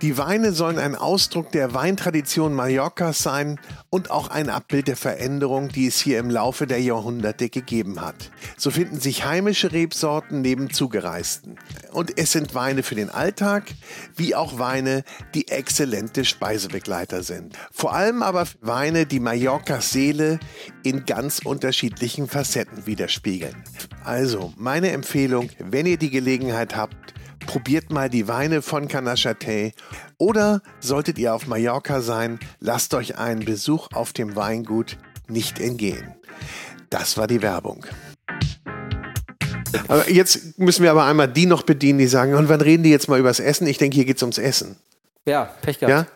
Die Weine sollen ein Ausdruck der Weintradition Mallorcas sein und auch ein Abbild der Veränderung, die es hier im Laufe der Jahrhunderte gegeben hat. So finden sich heimische Rebsorten neben zugereisten. Und es sind Weine für den Alltag, wie auch Weine, die exzellente Speisebegleiter sind. Vor allem aber Weine, die Mallorcas Seele in ganz unterschiedlichen Facetten widerspiegeln. Also, meine Empfehlung, wenn ihr die Gelegenheit habt, probiert mal die Weine von Canachatay. Oder solltet ihr auf Mallorca sein, lasst euch einen Besuch auf dem Weingut nicht entgehen. Das war die Werbung. Aber jetzt müssen wir aber einmal die noch bedienen, die sagen, und wann reden die jetzt mal übers Essen? Ich denke, hier geht es ums Essen.
Ja, Pech gehabt.
Ja?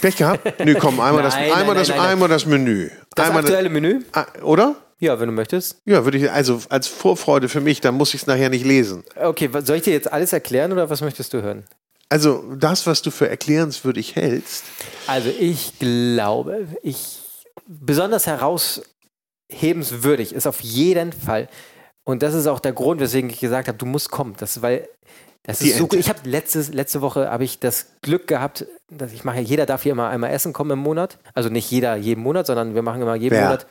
Pech gehabt? Nö, komm, einmal, nein, das, einmal, nein, das, nein, einmal das Menü.
Das
einmal
aktuelle Menü?
Ah, oder?
Ja, wenn du möchtest.
Ja, würde ich, also als Vorfreude für mich, dann muss ich es nachher nicht lesen.
Okay, soll ich dir jetzt alles erklären oder was möchtest du hören?
Also das, was du für erklärenswürdig hältst.
Also ich glaube, ich besonders heraushebenswürdig ist auf jeden Fall. Und das ist auch der Grund, weswegen ich gesagt habe, du musst kommen. Das, weil das ist so gut. Ich habe letzte, letzte Woche habe ich das Glück gehabt, dass ich mache, jeder darf hier immer einmal essen kommen im Monat. Also nicht jeder jeden Monat, sondern wir machen immer jeden Wer? Monat.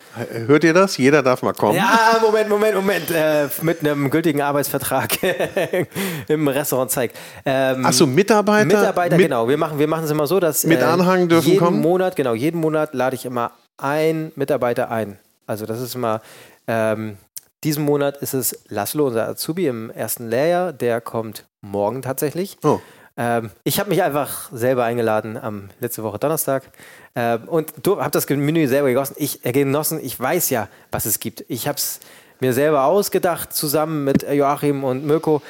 Hört ihr das? Jeder darf mal kommen.
Ja, Moment, Moment, Moment. Äh, mit einem gültigen Arbeitsvertrag im Restaurant Zeig.
Ähm, Achso, Mitarbeiter?
Mitarbeiter, mit, genau. Wir machen, wir machen es immer so, dass
mit äh, Anhang dürfen
jeden
kommen?
Monat, genau, jeden Monat lade ich immer einen Mitarbeiter ein. Also das ist immer ähm, diesen Monat ist es Laszlo, unser Azubi im ersten Lehrjahr. Der kommt morgen tatsächlich. Oh. Ähm, ich habe mich einfach selber eingeladen am letzte Woche Donnerstag äh, und habe das Menü selber gegossen. Ich äh, genossen. Ich weiß ja, was es gibt. Ich habe es mir selber ausgedacht zusammen mit Joachim und Mirko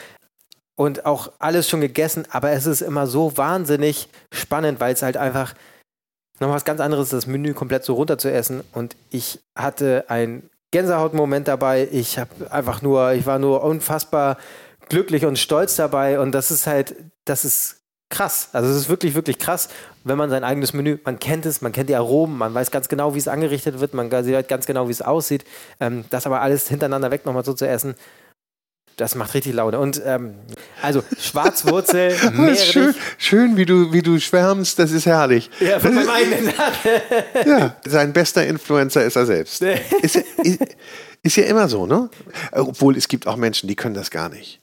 und auch alles schon gegessen. Aber es ist immer so wahnsinnig spannend, weil es halt einfach noch was ganz anderes ist, das Menü komplett so runter zu essen. Und ich hatte ein Gänsehautmoment dabei. Ich habe einfach nur, ich war nur unfassbar glücklich und stolz dabei und das ist halt, das ist krass. Also es ist wirklich, wirklich krass, wenn man sein eigenes Menü, man kennt es, man kennt die Aromen, man weiß ganz genau, wie es angerichtet wird, man sieht ganz genau, wie es aussieht. Ähm, das aber alles hintereinander weg nochmal so zu essen, das macht richtig Laune. Und ähm, also Schwarzwurzel,
schön, schön, wie du, wie du schwärmst, das ist herrlich.
Ja, von meinem eigenen
Ja, sein bester Influencer ist er selbst. ist, ist, ist ja immer so, ne? Obwohl es gibt auch Menschen, die können das gar nicht.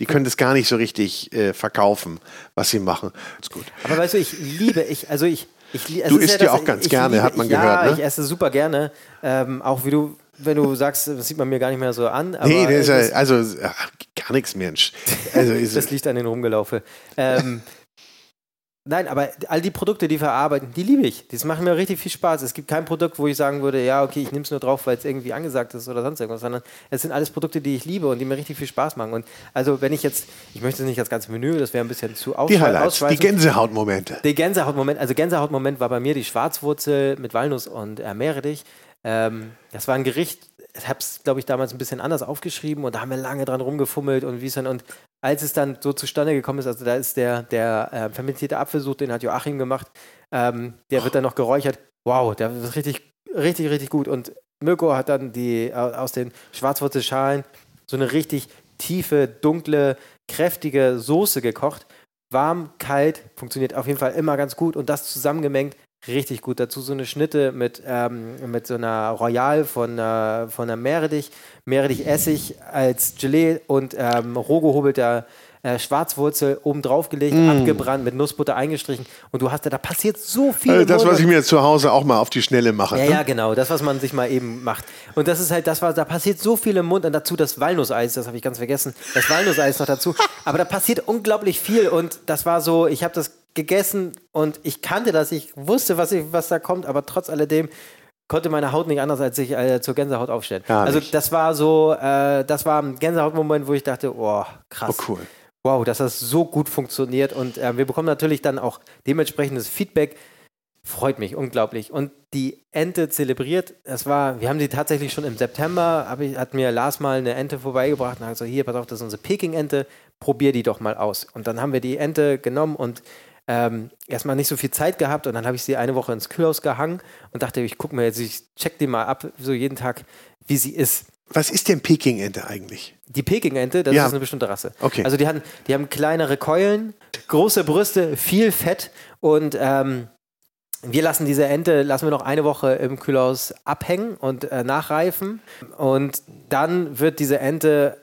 Die können das gar nicht so richtig äh, verkaufen, was sie machen.
Ist gut. Aber weißt du, ich liebe, ich, also ich, ich
Du isst ja, ja auch ganz gerne, liebe, hat man
ich,
gehört.
Ja, ne? ich esse super gerne. Ähm, auch wie du wenn du sagst, das sieht man mir gar nicht mehr so an.
Aber nee, das ist ja, also ach, gar nichts, Mensch.
Also das liegt an den Rumgelaufe. Ähm, Nein, aber all die Produkte, die verarbeiten, die liebe ich. Das macht mir richtig viel Spaß. Es gibt kein Produkt, wo ich sagen würde, ja, okay, ich nehme es nur drauf, weil es irgendwie angesagt ist oder sonst irgendwas, sondern es sind alles Produkte, die ich liebe und die mir richtig viel Spaß machen. Und also, wenn ich jetzt, ich möchte nicht das ganze Menü, das wäre ein bisschen zu
Die Highlights, die Gänsehautmomente.
Die Gänsehautmoment, also Gänsehautmoment war bei mir die Schwarzwurzel mit Walnuss und äh, Meerrettich. Ähm, das war ein Gericht, ich habe es, glaube ich, damals ein bisschen anders aufgeschrieben und da haben wir lange dran rumgefummelt und wie es dann und als es dann so zustande gekommen ist, also da ist der, der äh, fermentierte Apfelsuch, den hat Joachim gemacht, ähm, der oh. wird dann noch geräuchert. Wow, der ist richtig, richtig, richtig gut. Und Mirko hat dann die aus den Schwarzwurzelschalen so eine richtig tiefe, dunkle, kräftige Soße gekocht. Warm, kalt, funktioniert auf jeden Fall immer ganz gut und das zusammengemengt richtig gut. Dazu so eine Schnitte mit, ähm, mit so einer Royal von, äh, von einer Meerrettich, Meerrettich-Essig als Gelee und ähm, roh gehobelter äh, Schwarzwurzel oben drauf gelegt, mm. abgebrannt, mit Nussbutter eingestrichen. Und du hast da, da passiert so viel.
Also das, was ich mir zu Hause auch mal auf die Schnelle mache.
Ja,
ne?
ja, genau. Das, was man sich mal eben macht. Und das ist halt das, was da passiert so viel im Mund. Und dazu das Walnusseis, das habe ich ganz vergessen. Das Walnusseis noch dazu. Aber da passiert unglaublich viel. Und das war so, ich habe das gegessen und ich kannte das, ich wusste, was, ich, was da kommt, aber trotz alledem konnte meine Haut nicht anders als sich äh, zur Gänsehaut aufstellen. Herrlich. Also das war so, äh, das war ein Gänsehautmoment, wo ich dachte, oh, krass.
Oh, cool.
Wow, dass das so gut funktioniert und äh, wir bekommen natürlich dann auch dementsprechendes Feedback. Freut mich unglaublich. Und die Ente zelebriert, das war, wir haben sie tatsächlich schon im September, ich, hat mir Lars mal eine Ente vorbeigebracht und hat gesagt, hier, pass auf, das ist unsere Peking-Ente, probier die doch mal aus. Und dann haben wir die Ente genommen und ähm, erstmal nicht so viel Zeit gehabt und dann habe ich sie eine Woche ins Kühlhaus gehangen und dachte, ich gucke mir jetzt, ich check die mal ab, so jeden Tag, wie sie ist.
Was ist denn Peking-Ente eigentlich?
Die Peking-Ente, das ja. ist eine bestimmte Rasse.
Okay.
Also die haben, die haben kleinere Keulen, große Brüste, viel Fett und ähm, wir lassen diese Ente, lassen wir noch eine Woche im Kühlhaus abhängen und äh, nachreifen und dann wird diese Ente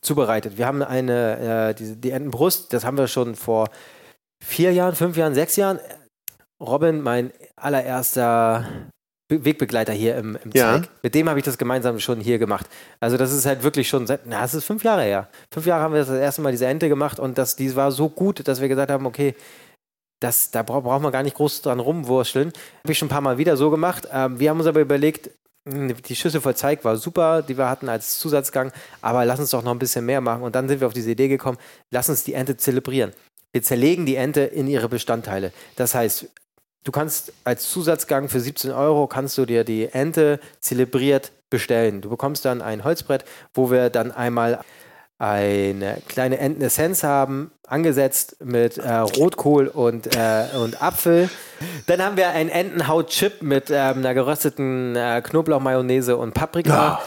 zubereitet. Wir haben eine, äh, die, die Entenbrust, das haben wir schon vor vier Jahren, fünf Jahren, sechs Jahren. Robin, mein allererster Wegbegleiter hier im, im ja. Mit dem habe ich das gemeinsam schon hier gemacht. Also das ist halt wirklich schon seit, na, das ist fünf Jahre her. Fünf Jahre haben wir das, das erste Mal diese Ente gemacht und das, die war so gut, dass wir gesagt haben, okay, das, da bra braucht man gar nicht groß dran rumwursteln. Habe ich schon ein paar Mal wieder so gemacht. Ähm, wir haben uns aber überlegt, hm, die Schüssel voll Zeig war super, die wir hatten als Zusatzgang, aber lass uns doch noch ein bisschen mehr machen. Und dann sind wir auf diese Idee gekommen, lass uns die Ente zelebrieren. Wir zerlegen die Ente in ihre Bestandteile. Das heißt, du kannst als Zusatzgang für 17 Euro kannst du dir die Ente zelebriert bestellen. Du bekommst dann ein Holzbrett, wo wir dann einmal eine kleine Entenessenz haben, angesetzt mit äh, Rotkohl und, äh, und Apfel. Dann haben wir einen Entenhaut-Chip mit ähm, einer gerösteten äh, Knoblauchmayonnaise und Paprika.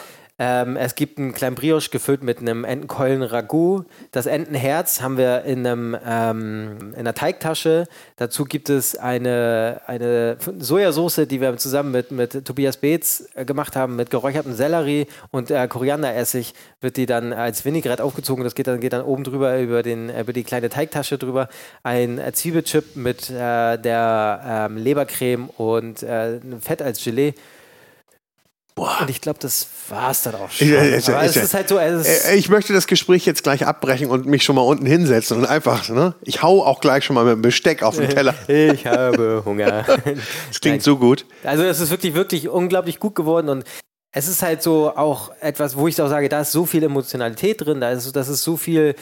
Ähm, es gibt einen kleinen Brioche gefüllt mit einem Entenkeulen-Ragout. Das Entenherz haben wir in, einem, ähm, in einer Teigtasche. Dazu gibt es eine, eine Sojasauce, die wir zusammen mit, mit Tobias Beetz äh, gemacht haben, mit geräuchertem Sellerie und äh, Korianderessig. Wird die dann als Vinaigrette aufgezogen. Das geht dann, geht dann oben drüber über, den, über die kleine Teigtasche drüber. Ein äh, Zwiebelchip mit äh, der ähm, Lebercreme und äh, Fett als Gelee. Boah. Und ich glaube, das war es dann auch schon.
Halt so. Äh, ich möchte das Gespräch jetzt gleich abbrechen und mich schon mal unten hinsetzen und einfach, ne? Ich hau auch gleich schon mal mit dem Besteck auf den Teller.
Ich habe Hunger.
Das klingt Nein. so gut.
Also, es ist wirklich, wirklich unglaublich gut geworden und es ist halt so auch etwas, wo ich auch sage, da ist so viel Emotionalität drin, da ist, das ist so viel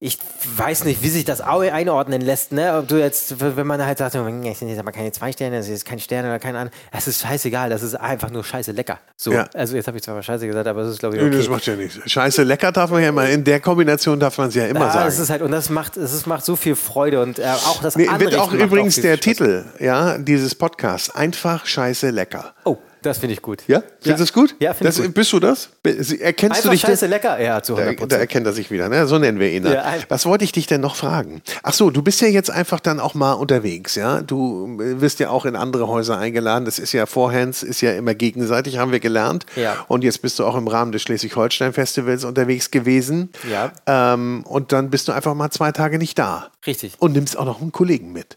ich weiß nicht, wie sich das einordnen lässt, ne? Ob du jetzt, wenn man halt sagt, es sind jetzt aber keine zwei Sterne, es ist kein Stern oder kein an, es ist scheißegal, das ist einfach nur scheiße lecker. So, ja. also jetzt habe ich zwar mal scheiße gesagt, aber es ist glaube ich okay.
Das macht ja nichts. Scheiße lecker darf man ja immer, in der Kombination darf man es ja immer ja, sagen.
Das ist halt, und das macht, es macht so viel Freude und äh, auch das nee,
Wird auch übrigens auch der Spaß. Titel, ja, dieses Podcasts, einfach scheiße lecker.
Oh. Das finde ich gut.
Ja? Findest du es gut?
Ja, finde ich gut.
Bist du das? Erkennst
Einfach
du dich?
scheiße lecker? Ja, zu 100%.
Da, da erkennt er sich wieder, ne? So nennen wir ihn. Ne? Ja, Was wollte ich dich denn noch fragen? Ach so, du bist ja jetzt einfach dann auch mal unterwegs, ja? Du wirst ja auch in andere Häuser eingeladen. Das ist ja Vorhands, ist ja immer gegenseitig, haben wir gelernt.
Ja.
Und jetzt bist du auch im Rahmen des Schleswig-Holstein-Festivals unterwegs gewesen.
Ja.
Ähm, und dann bist du einfach mal zwei Tage nicht da.
Richtig.
Und nimmst auch noch einen Kollegen mit.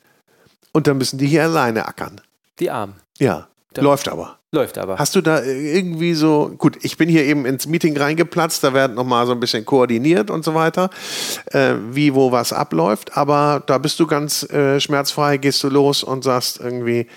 Und dann müssen die hier alleine ackern.
Die Armen.
Ja. Läuft aber.
Läuft aber.
Hast du da irgendwie so, gut, ich bin hier eben ins Meeting reingeplatzt, da wird nochmal so ein bisschen koordiniert und so weiter, äh, wie, wo was abläuft, aber da bist du ganz äh, schmerzfrei, gehst du los und sagst irgendwie,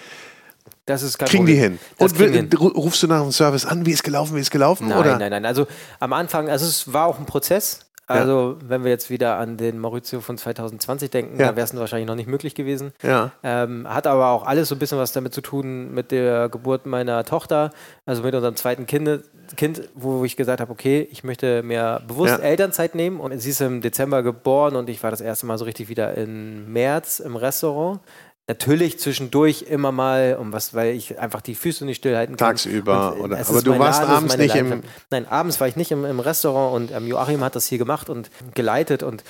das ist kein
kriegen die hin.
Das
Und will-
hin.
ru- rufst du nach dem Service an, wie ist gelaufen, wie ist gelaufen?
Nein,
oder?
nein, nein. Also am Anfang, also es war auch ein Prozess. Also wenn wir jetzt wieder an den Maurizio von 2020 denken,
Ja.
da wäre es wahrscheinlich noch nicht möglich gewesen.
Ja.
Ähm, hat aber auch alles so ein bisschen was damit zu tun mit der Geburt meiner Tochter, also mit unserem zweiten kind, kind wo ich gesagt habe, okay, ich möchte mehr bewusst
Ja.
Elternzeit nehmen. Und sie ist im Dezember geboren und ich war das erste Mal so richtig wieder im März im Restaurant. Natürlich zwischendurch immer mal, um was, weil ich einfach die Füße nicht stillhalten kann.
Tagsüber
Und,
oder- aber du warst
ist
abends nicht im-
Leidenschaft. Nein, abends war ich nicht im, im Restaurant und ähm, Joachim hat das hier gemacht und geleitet und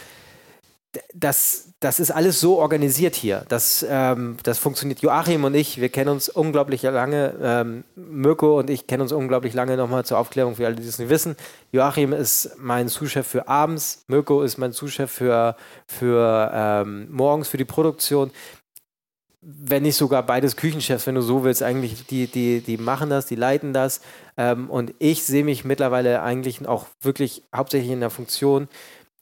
das, das ist alles so organisiert hier. Das, ähm, das funktioniert. Joachim und ich, wir kennen uns unglaublich lange. Ähm, Mirko und ich kennen uns unglaublich lange. Nochmal zur Aufklärung für alle, die es nicht wissen. Joachim ist mein Zuschef für abends. Mirko ist mein Zuschef für, für ähm, morgens, für die Produktion wenn nicht sogar beides Küchenchefs, wenn du so willst, eigentlich, die, die, die machen das, die leiten das. Ähm, und ich sehe mich mittlerweile eigentlich auch wirklich hauptsächlich in der Funktion,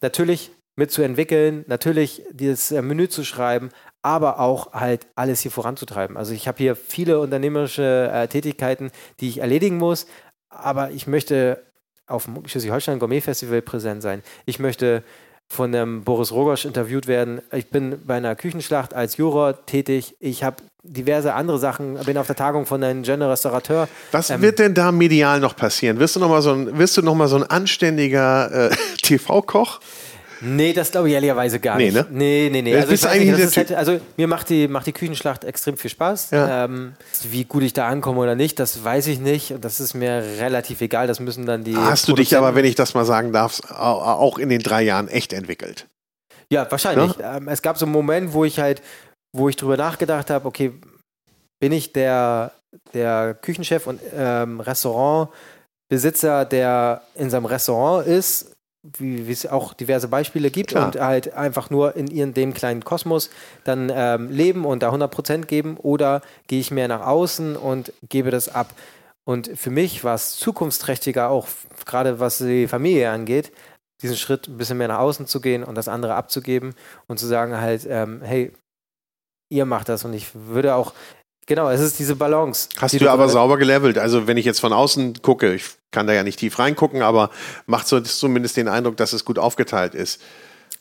natürlich mitzuentwickeln, natürlich dieses äh, Menü zu schreiben, aber auch halt alles hier voranzutreiben. Also ich habe hier viele unternehmerische äh, Tätigkeiten, die ich erledigen muss, aber ich möchte auf dem Schleswig-Holstein Gourmet Festival präsent sein. Ich möchte von dem Boris Rogosch interviewt werden. Ich bin bei einer Küchenschlacht als Juror tätig. Ich habe diverse andere Sachen, bin auf der Tagung von einem General Restaurateur.
Was
Ähm,
wird denn da medial noch passieren? Wirst du noch mal so ein, wirst du noch mal so ein anständiger äh, TV-Koch?
Nee, das glaube ich ehrlicherweise gar
Nee,
nicht.
ne?
Nee, nee, nee.
Ja,
Also, nicht,
eigentlich
ist halt, also mir macht die, macht die Küchenschlacht extrem viel Spaß.
Ja.
Ähm, wie gut ich da ankomme oder nicht, das weiß ich nicht. Und das ist mir relativ egal. Das müssen dann die.
Hast du dich aber, wenn ich das mal sagen darf, au- auch in den drei Jahren echt entwickelt?
Ja, wahrscheinlich. Ähm, es gab so einen Moment, wo ich halt, wo ich drüber nachgedacht habe, okay, bin ich der, der Küchenchef und ähm, Restaurantbesitzer, der in seinem Restaurant ist, wie wie es auch diverse Beispiele gibt
Klar.
und halt einfach nur in ihren dem kleinen Kosmos dann ähm, leben und da 100% geben oder gehe ich mehr nach außen und gebe das ab. Und für mich war es zukunftsträchtiger, auch gerade was die Familie angeht, diesen Schritt ein bisschen mehr nach außen zu gehen und das andere abzugeben und zu sagen halt, ähm, hey, ihr macht das und ich würde auch, genau, es ist diese Balance.
Hast
die
du aber sauber gelevelt. Also wenn ich jetzt von außen gucke, ich kann da ja nicht tief reingucken, aber macht so zumindest den Eindruck, dass es gut aufgeteilt ist.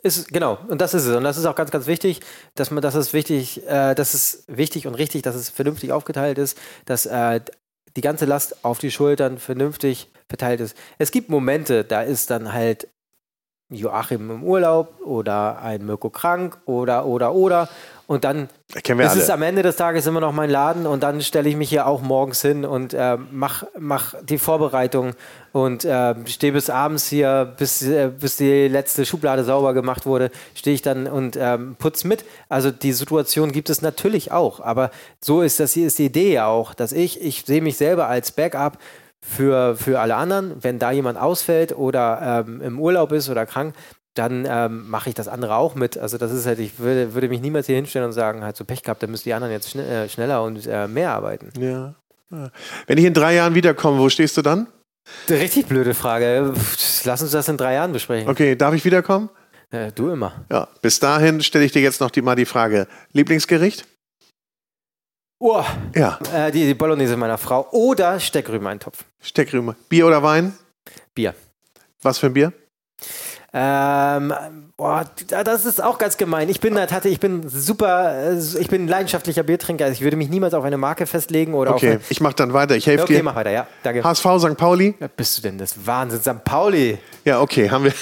Ist, genau, und das ist es. Und das ist auch ganz, ganz wichtig, dass man, das ist wichtig, äh, das ist wichtig und richtig, dass es vernünftig aufgeteilt ist, dass äh, die ganze Last auf die Schultern vernünftig verteilt ist. Es gibt Momente, da ist dann halt Joachim im Urlaub oder ein Mirko krank oder, oder, oder. Und dann es
alle.
ist am Ende des Tages immer noch mein Laden und dann stelle ich mich hier auch morgens hin und äh, mach, mach die Vorbereitung und äh, stehe bis abends hier, bis, äh, bis die letzte Schublade sauber gemacht wurde, stehe ich dann und ähm, putz mit. Also die Situation gibt es natürlich auch, aber so ist das hier ist die Idee ja auch, dass ich, ich sehe mich selber als Backup für, für alle anderen. Wenn da jemand ausfällt oder ähm, im Urlaub ist oder krank, dann ähm, mache ich das andere auch mit. Also das ist halt, ich würde, würde mich niemals hier hinstellen und sagen, halt so Pech gehabt, dann müssen die anderen jetzt schn äh, schneller und äh, mehr arbeiten.
Ja. Wenn ich in drei Jahren wiederkomme, wo stehst du dann?
Richtig blöde Frage. Lass uns das in drei Jahren besprechen.
Okay, darf ich wiederkommen?
Äh, du immer.
Ja. Bis dahin stelle ich dir jetzt noch die, mal die Frage: Lieblingsgericht?
Oh,
Ja.
äh, die, die Bolognese meiner Frau oder Steckrübeneintopf.
Steckrübe. Bier oder Wein?
Bier.
Was für ein Bier?
Ähm, boah, das ist auch ganz gemein. Ich bin, hatte, ich bin super, äh, ich bin ein leidenschaftlicher Biertrinker. Also ich würde mich niemals auf eine Marke festlegen oder
Okay,
auf
ich mache dann weiter. Ich helfe
Okay,
dir.
mach weiter, ja. Danke.
HSV St. Pauli?
Wer bist du denn? Das Wahnsinn. St. Pauli.
Ja, okay, haben wir,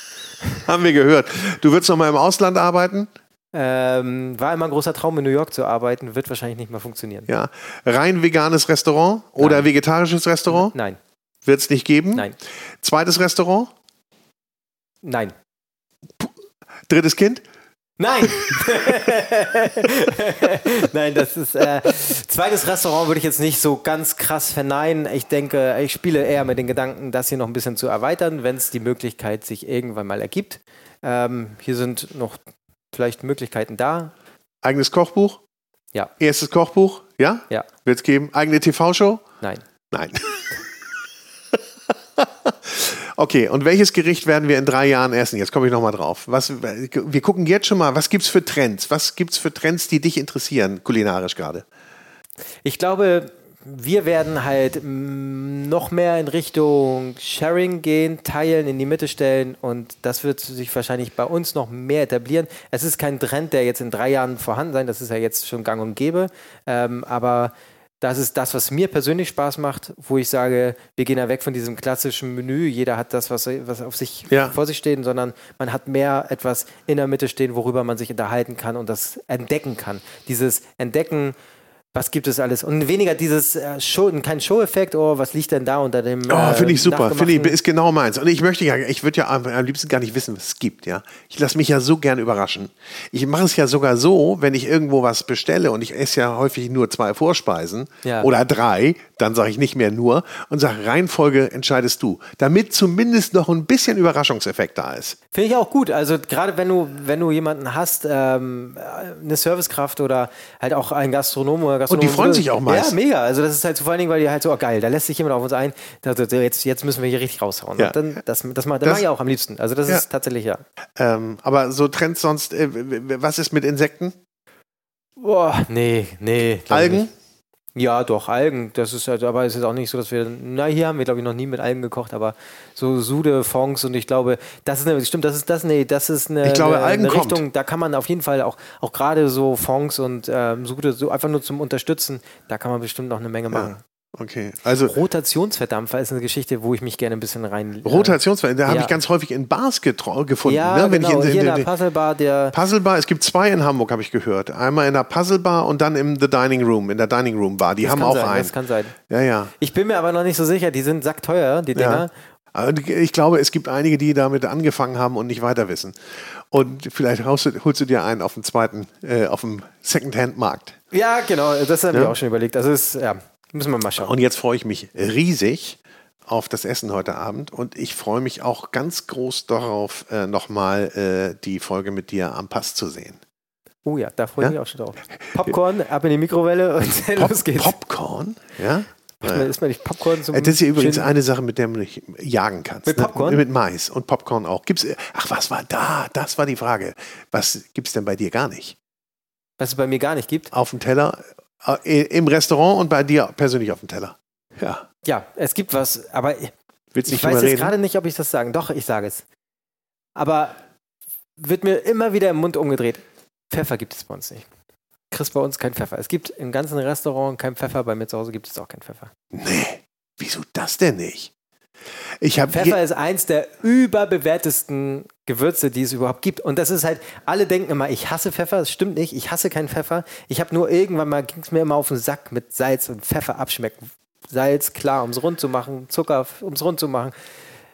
haben wir gehört. Du würdest noch mal im Ausland arbeiten?
Ähm, war immer ein großer Traum, in New York zu arbeiten. Wird wahrscheinlich nicht mehr funktionieren.
Ja. Rein veganes Restaurant oder
Nein.
vegetarisches Restaurant?
Nein,
Wird es nicht geben?
nein,
Zweites Restaurant?
Nein.
Drittes Kind?
Nein! Nein, das ist. Äh, zweites Restaurant würde ich jetzt nicht so ganz krass verneinen. Ich denke, ich spiele eher mit den Gedanken, das hier noch ein bisschen zu erweitern, wenn es die Möglichkeit sich irgendwann mal ergibt. Ähm, hier sind noch vielleicht Möglichkeiten da.
Eigenes Kochbuch?
Ja.
Erstes Kochbuch? Ja?
Ja.
Wird es geben? Eigene TV-Show?
Nein.
Nein. okay, und welches Gericht werden wir in drei Jahren essen? Jetzt komme ich nochmal drauf. Was, wir gucken jetzt schon mal, was gibt es für Trends? Was gibt es für Trends, die dich interessieren, kulinarisch gerade?
Ich glaube, wir werden halt mm, noch mehr in Richtung Sharing gehen, teilen, in die Mitte stellen und das wird sich wahrscheinlich bei uns noch mehr etablieren. Es ist kein Trend, der jetzt in drei Jahren vorhanden sein, das ist ja jetzt schon gang und gäbe, ähm, aber das ist das, was mir persönlich Spaß macht, wo ich sage, wir gehen da weg von diesem klassischen Menü, jeder hat das, was, was auf sich
Ja.
vor sich steht, sondern man hat mehr etwas in der Mitte stehen, worüber man sich unterhalten kann und das entdecken kann. Dieses Entdecken, was gibt es alles? Und weniger dieses äh, Show, kein Show-Effekt, oh, was liegt denn da unter dem.
Oh,
äh,
finde ich super. Finde ich, ist genau meins. Und ich möchte ja, ich würde ja am, liebsten gar nicht wissen, was es gibt, ja. Ich lasse mich ja so gern überraschen. Ich mache es ja sogar so, wenn ich irgendwo was bestelle und ich esse ja häufig nur zwei Vorspeisen
Ja.
oder drei, dann sage ich nicht mehr nur und sage, Reihenfolge entscheidest du. Damit zumindest noch ein bisschen Überraschungseffekt da ist.
Finde ich auch gut. Also gerade wenn du, wenn du jemanden hast, ähm, eine Servicekraft oder halt auch ein Gastronom oder Gastronom.
Und die freuen sich auch meist.
Ja, mega. Also das ist halt so vor allen Dingen, weil die halt so, oh geil, da lässt sich jemand auf uns ein, jetzt, jetzt müssen wir hier richtig raushauen.
Ja.
Dann, das, das, das,
Das-
mache ich auch am liebsten. Also das
Ja.
ist tatsächlich ja.
Ähm, aber so Trends sonst, äh, was ist mit Insekten?
Boah, nee, nee.
Algen?
nicht. Ja, doch, Algen. Das ist halt, aber es ist auch nicht so, dass wir, na, hier haben wir, glaube ich, noch nie mit Algen gekocht, aber so Sude, Fonds und ich glaube, das ist eine, stimmt, das ist das, nee, das ist eine,
Ich glaube,
eine,
Algen
eine
kommt.
Richtung, da kann man auf jeden Fall auch, auch gerade so Fonds und ähm, Sude, so einfach nur zum Unterstützen, da kann man bestimmt noch eine Menge machen.
Okay, also
Rotationsverdampfer ist eine Geschichte, wo ich mich gerne ein bisschen rein.
Rotationsverhalten, da habe
Ja.
ich ganz häufig in Bars gefunden.
Ja,
ne? Wenn
genau,
ich in,
hier in
in,
der Puzzle Bar, der,
Puzzle Bar, es gibt zwei in Hamburg, habe ich gehört. Einmal in der Puzzle Bar und dann im The Dining Room, in der Dining Room Bar. Die
das
haben auch
sein,
einen.
das kann sein.
Ja, ja.
Ich bin mir aber noch nicht so sicher, die sind sackteuer, die
ja.
Dinger.
Aber Ich glaube, es gibt einige, die damit angefangen haben und nicht weiter wissen. Und vielleicht holst du, holst du dir einen auf dem zweiten, äh, auf dem Secondhand-Markt.
Ja, genau, das
Ja.
wir auch schon überlegt. Also ist, ja, müssen wir mal schauen.
Und jetzt freue ich mich riesig auf das Essen heute Abend und ich freue mich auch ganz groß darauf, äh, nochmal äh, die Folge mit dir am Pass zu sehen.
Oh ja, da freue ich
Ja?
mich auch schon drauf. Popcorn, ab in die Mikrowelle und los geht's.
Popcorn, ja?
Macht man- Isst man nicht Popcorn zum
Äh, Das ist ja übrigens
schönen-
eine Sache, mit der man nicht jagen kannst.
Mit
ne?
Popcorn?
Mit Mais und Popcorn auch. Gibt's, ach, was war da? Das war die Frage. Was gibt es denn bei dir gar nicht?
Was es bei mir gar nicht gibt.
Auf dem Teller, äh, im Restaurant und bei dir persönlich auf dem Teller. Ja.
Ja, es gibt was, aber
Willst
ich weiß jetzt gerade nicht, ob ich das sagen. Doch, ich sage es. Aber wird mir immer wieder im Mund umgedreht. Pfeffer gibt es bei uns nicht. Kriegst bei uns kein Pfeffer. Es gibt im ganzen Restaurant kein Pfeffer. Bei mir zu Hause gibt es auch keinen Pfeffer.
Nee. Wieso das denn nicht?
Pfeffer ist eins der überbewertesten Gewürze, die es überhaupt gibt. Und das ist halt, alle denken immer, ich hasse Pfeffer. Das stimmt nicht. Ich hasse keinen Pfeffer. Ich habe nur irgendwann mal, ging es mir immer auf den Sack mit Salz und Pfeffer abschmecken. Salz, klar, um es rund zu machen. Zucker, um es rund zu machen.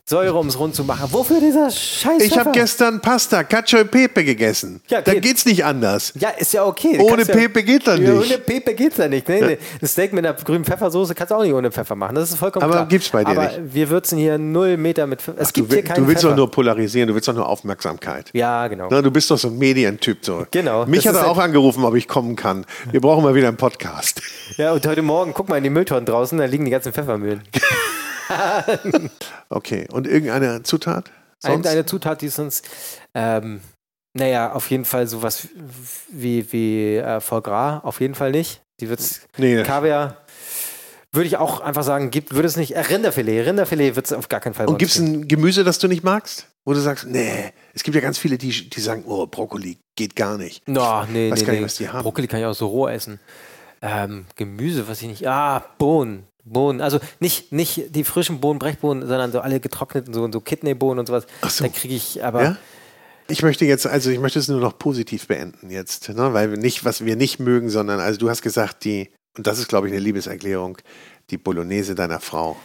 Säure, um es rund zu machen. Wofür dieser Scheiß
Ich habe gestern Pasta, Cacio e Pepe gegessen.
Ja,
da
geht.
geht's nicht anders.
Ja, ist ja okay.
Ohne
ja-
Pepe geht
Ja,
nicht.
ohne Pepe geht's ja nicht. Nee, nee. Ein Steak mit einer grünen Pfeffersoße kannst du auch nicht ohne Pfeffer machen. Das ist vollkommen
Aber
klar.
gibt's bei dir
Aber
nicht.
wir würzen hier null Meter mit Pfeffer. Es
Du,
gibt hier keinen
du willst
Pfeffer.
doch nur polarisieren, du willst doch nur Aufmerksamkeit.
ja, genau.
Na, du bist doch so ein Medientyp. So.
Genau,
Mich hat er
halt-
auch angerufen, ob ich kommen kann. Wir brauchen mal wieder einen Podcast.
Ja, und heute Morgen, guck mal in die Mülltonnen draußen, da liegen die ganzen Pfeffermühlen.
Okay, und irgendeine Zutat? Sonst?
Irgendeine Zutat, die sonst, ähm, naja, auf jeden Fall sowas wie, wie äh, Foie Gras, auf jeden Fall nicht. Die wird's,
Nee.
Kaviar, würde ich auch einfach sagen, gibt, würde es nicht, äh, Rinderfilet, Rinderfilet wird es auf gar keinen Fall
Und gibt es ein Gemüse, das du nicht magst? Wo du sagst, nee, es gibt ja ganz viele, die, die sagen, oh, Brokkoli geht gar nicht.
No, nee,
weiß
nee,
gar nicht,
nee.
was die haben.
Brokkoli kann ich auch so roh essen. Ähm, Gemüse, was ich nicht. Ah, Bohnen. Bohnen. Also nicht, nicht die frischen Bohnen, Brechbohnen, sondern so alle getrockneten, so, so Kidneybohnen und sowas.
Ach so.
Da kriege ich aber.
Ja? Ich möchte jetzt, also ich möchte es nur noch positiv beenden jetzt, ne? weil wir nicht, was wir nicht mögen, sondern, also du hast gesagt, die, und das ist, glaube ich, eine Liebeserklärung, die Bolognese deiner Frau.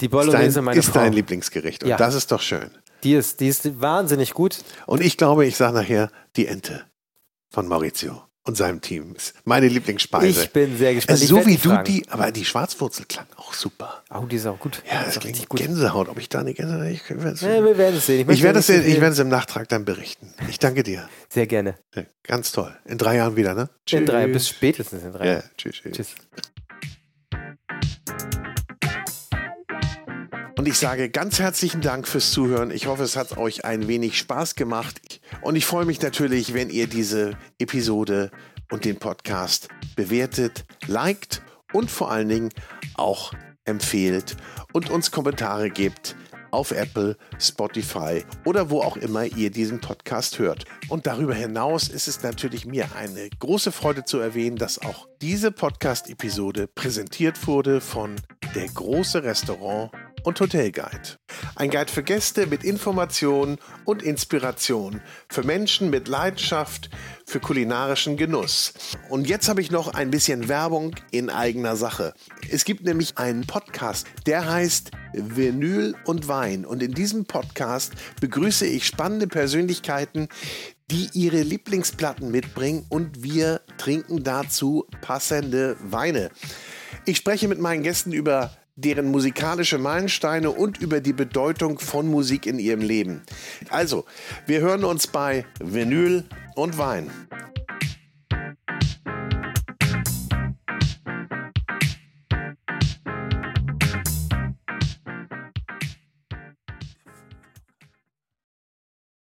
Die
Ist
Bolognese
dein,
meiner
ist
Frau.
dein Lieblingsgericht. Und
Ja.
das ist doch schön.
Die ist, die ist wahnsinnig gut.
Und ich glaube, ich sage nachher die Ente von Maurizio. Und seinem Team. Ist meine Lieblingsspeise.
Ich bin sehr gespannt.
Also so wie du die, aber die Schwarzwurzel klang auch super.
Oh, die ist auch gut.
Ja, das, das klingt gut. Gänsehaut. Ob ich da eine Gänsehaut, ich,
ja, wir werden es sehen.
Ich, ich werde es, ich werde es im Nachtrag dann berichten. Ich danke dir.
Sehr gerne.
Ja, ganz toll. In drei Jahren wieder, ne?
In drei, bis spätestens in drei
Jahren. Ja, tschüss. tschüss. tschüss. Und ich sage ganz herzlichen Dank fürs Zuhören. Ich hoffe, es hat euch ein wenig Spaß gemacht. Und ich freue mich natürlich, wenn ihr diese Episode und den Podcast bewertet, liked und vor allen Dingen auch empfehlt und uns Kommentare gebt auf Apple, Spotify oder wo auch immer ihr diesen Podcast hört. Und darüber hinaus ist es natürlich mir eine große Freude zu erwähnen, dass auch diese Podcast-Episode präsentiert wurde von Der große Restaurant und Hotelguide. Ein Guide für Gäste mit Informationen und Inspiration, für Menschen mit Leidenschaft, für kulinarischen Genuss. Und jetzt habe ich noch ein bisschen Werbung in eigener Sache. Es gibt nämlich einen Podcast, der heißt Vinyl und Wein. Und in diesem Podcast begrüße ich spannende Persönlichkeiten, die ihre Lieblingsplatten mitbringen und wir trinken dazu passende Weine. Ich spreche mit meinen Gästen über deren musikalische Meilensteine und über die Bedeutung von Musik in ihrem Leben. Also, wir hören uns bei Vinyl und Wein.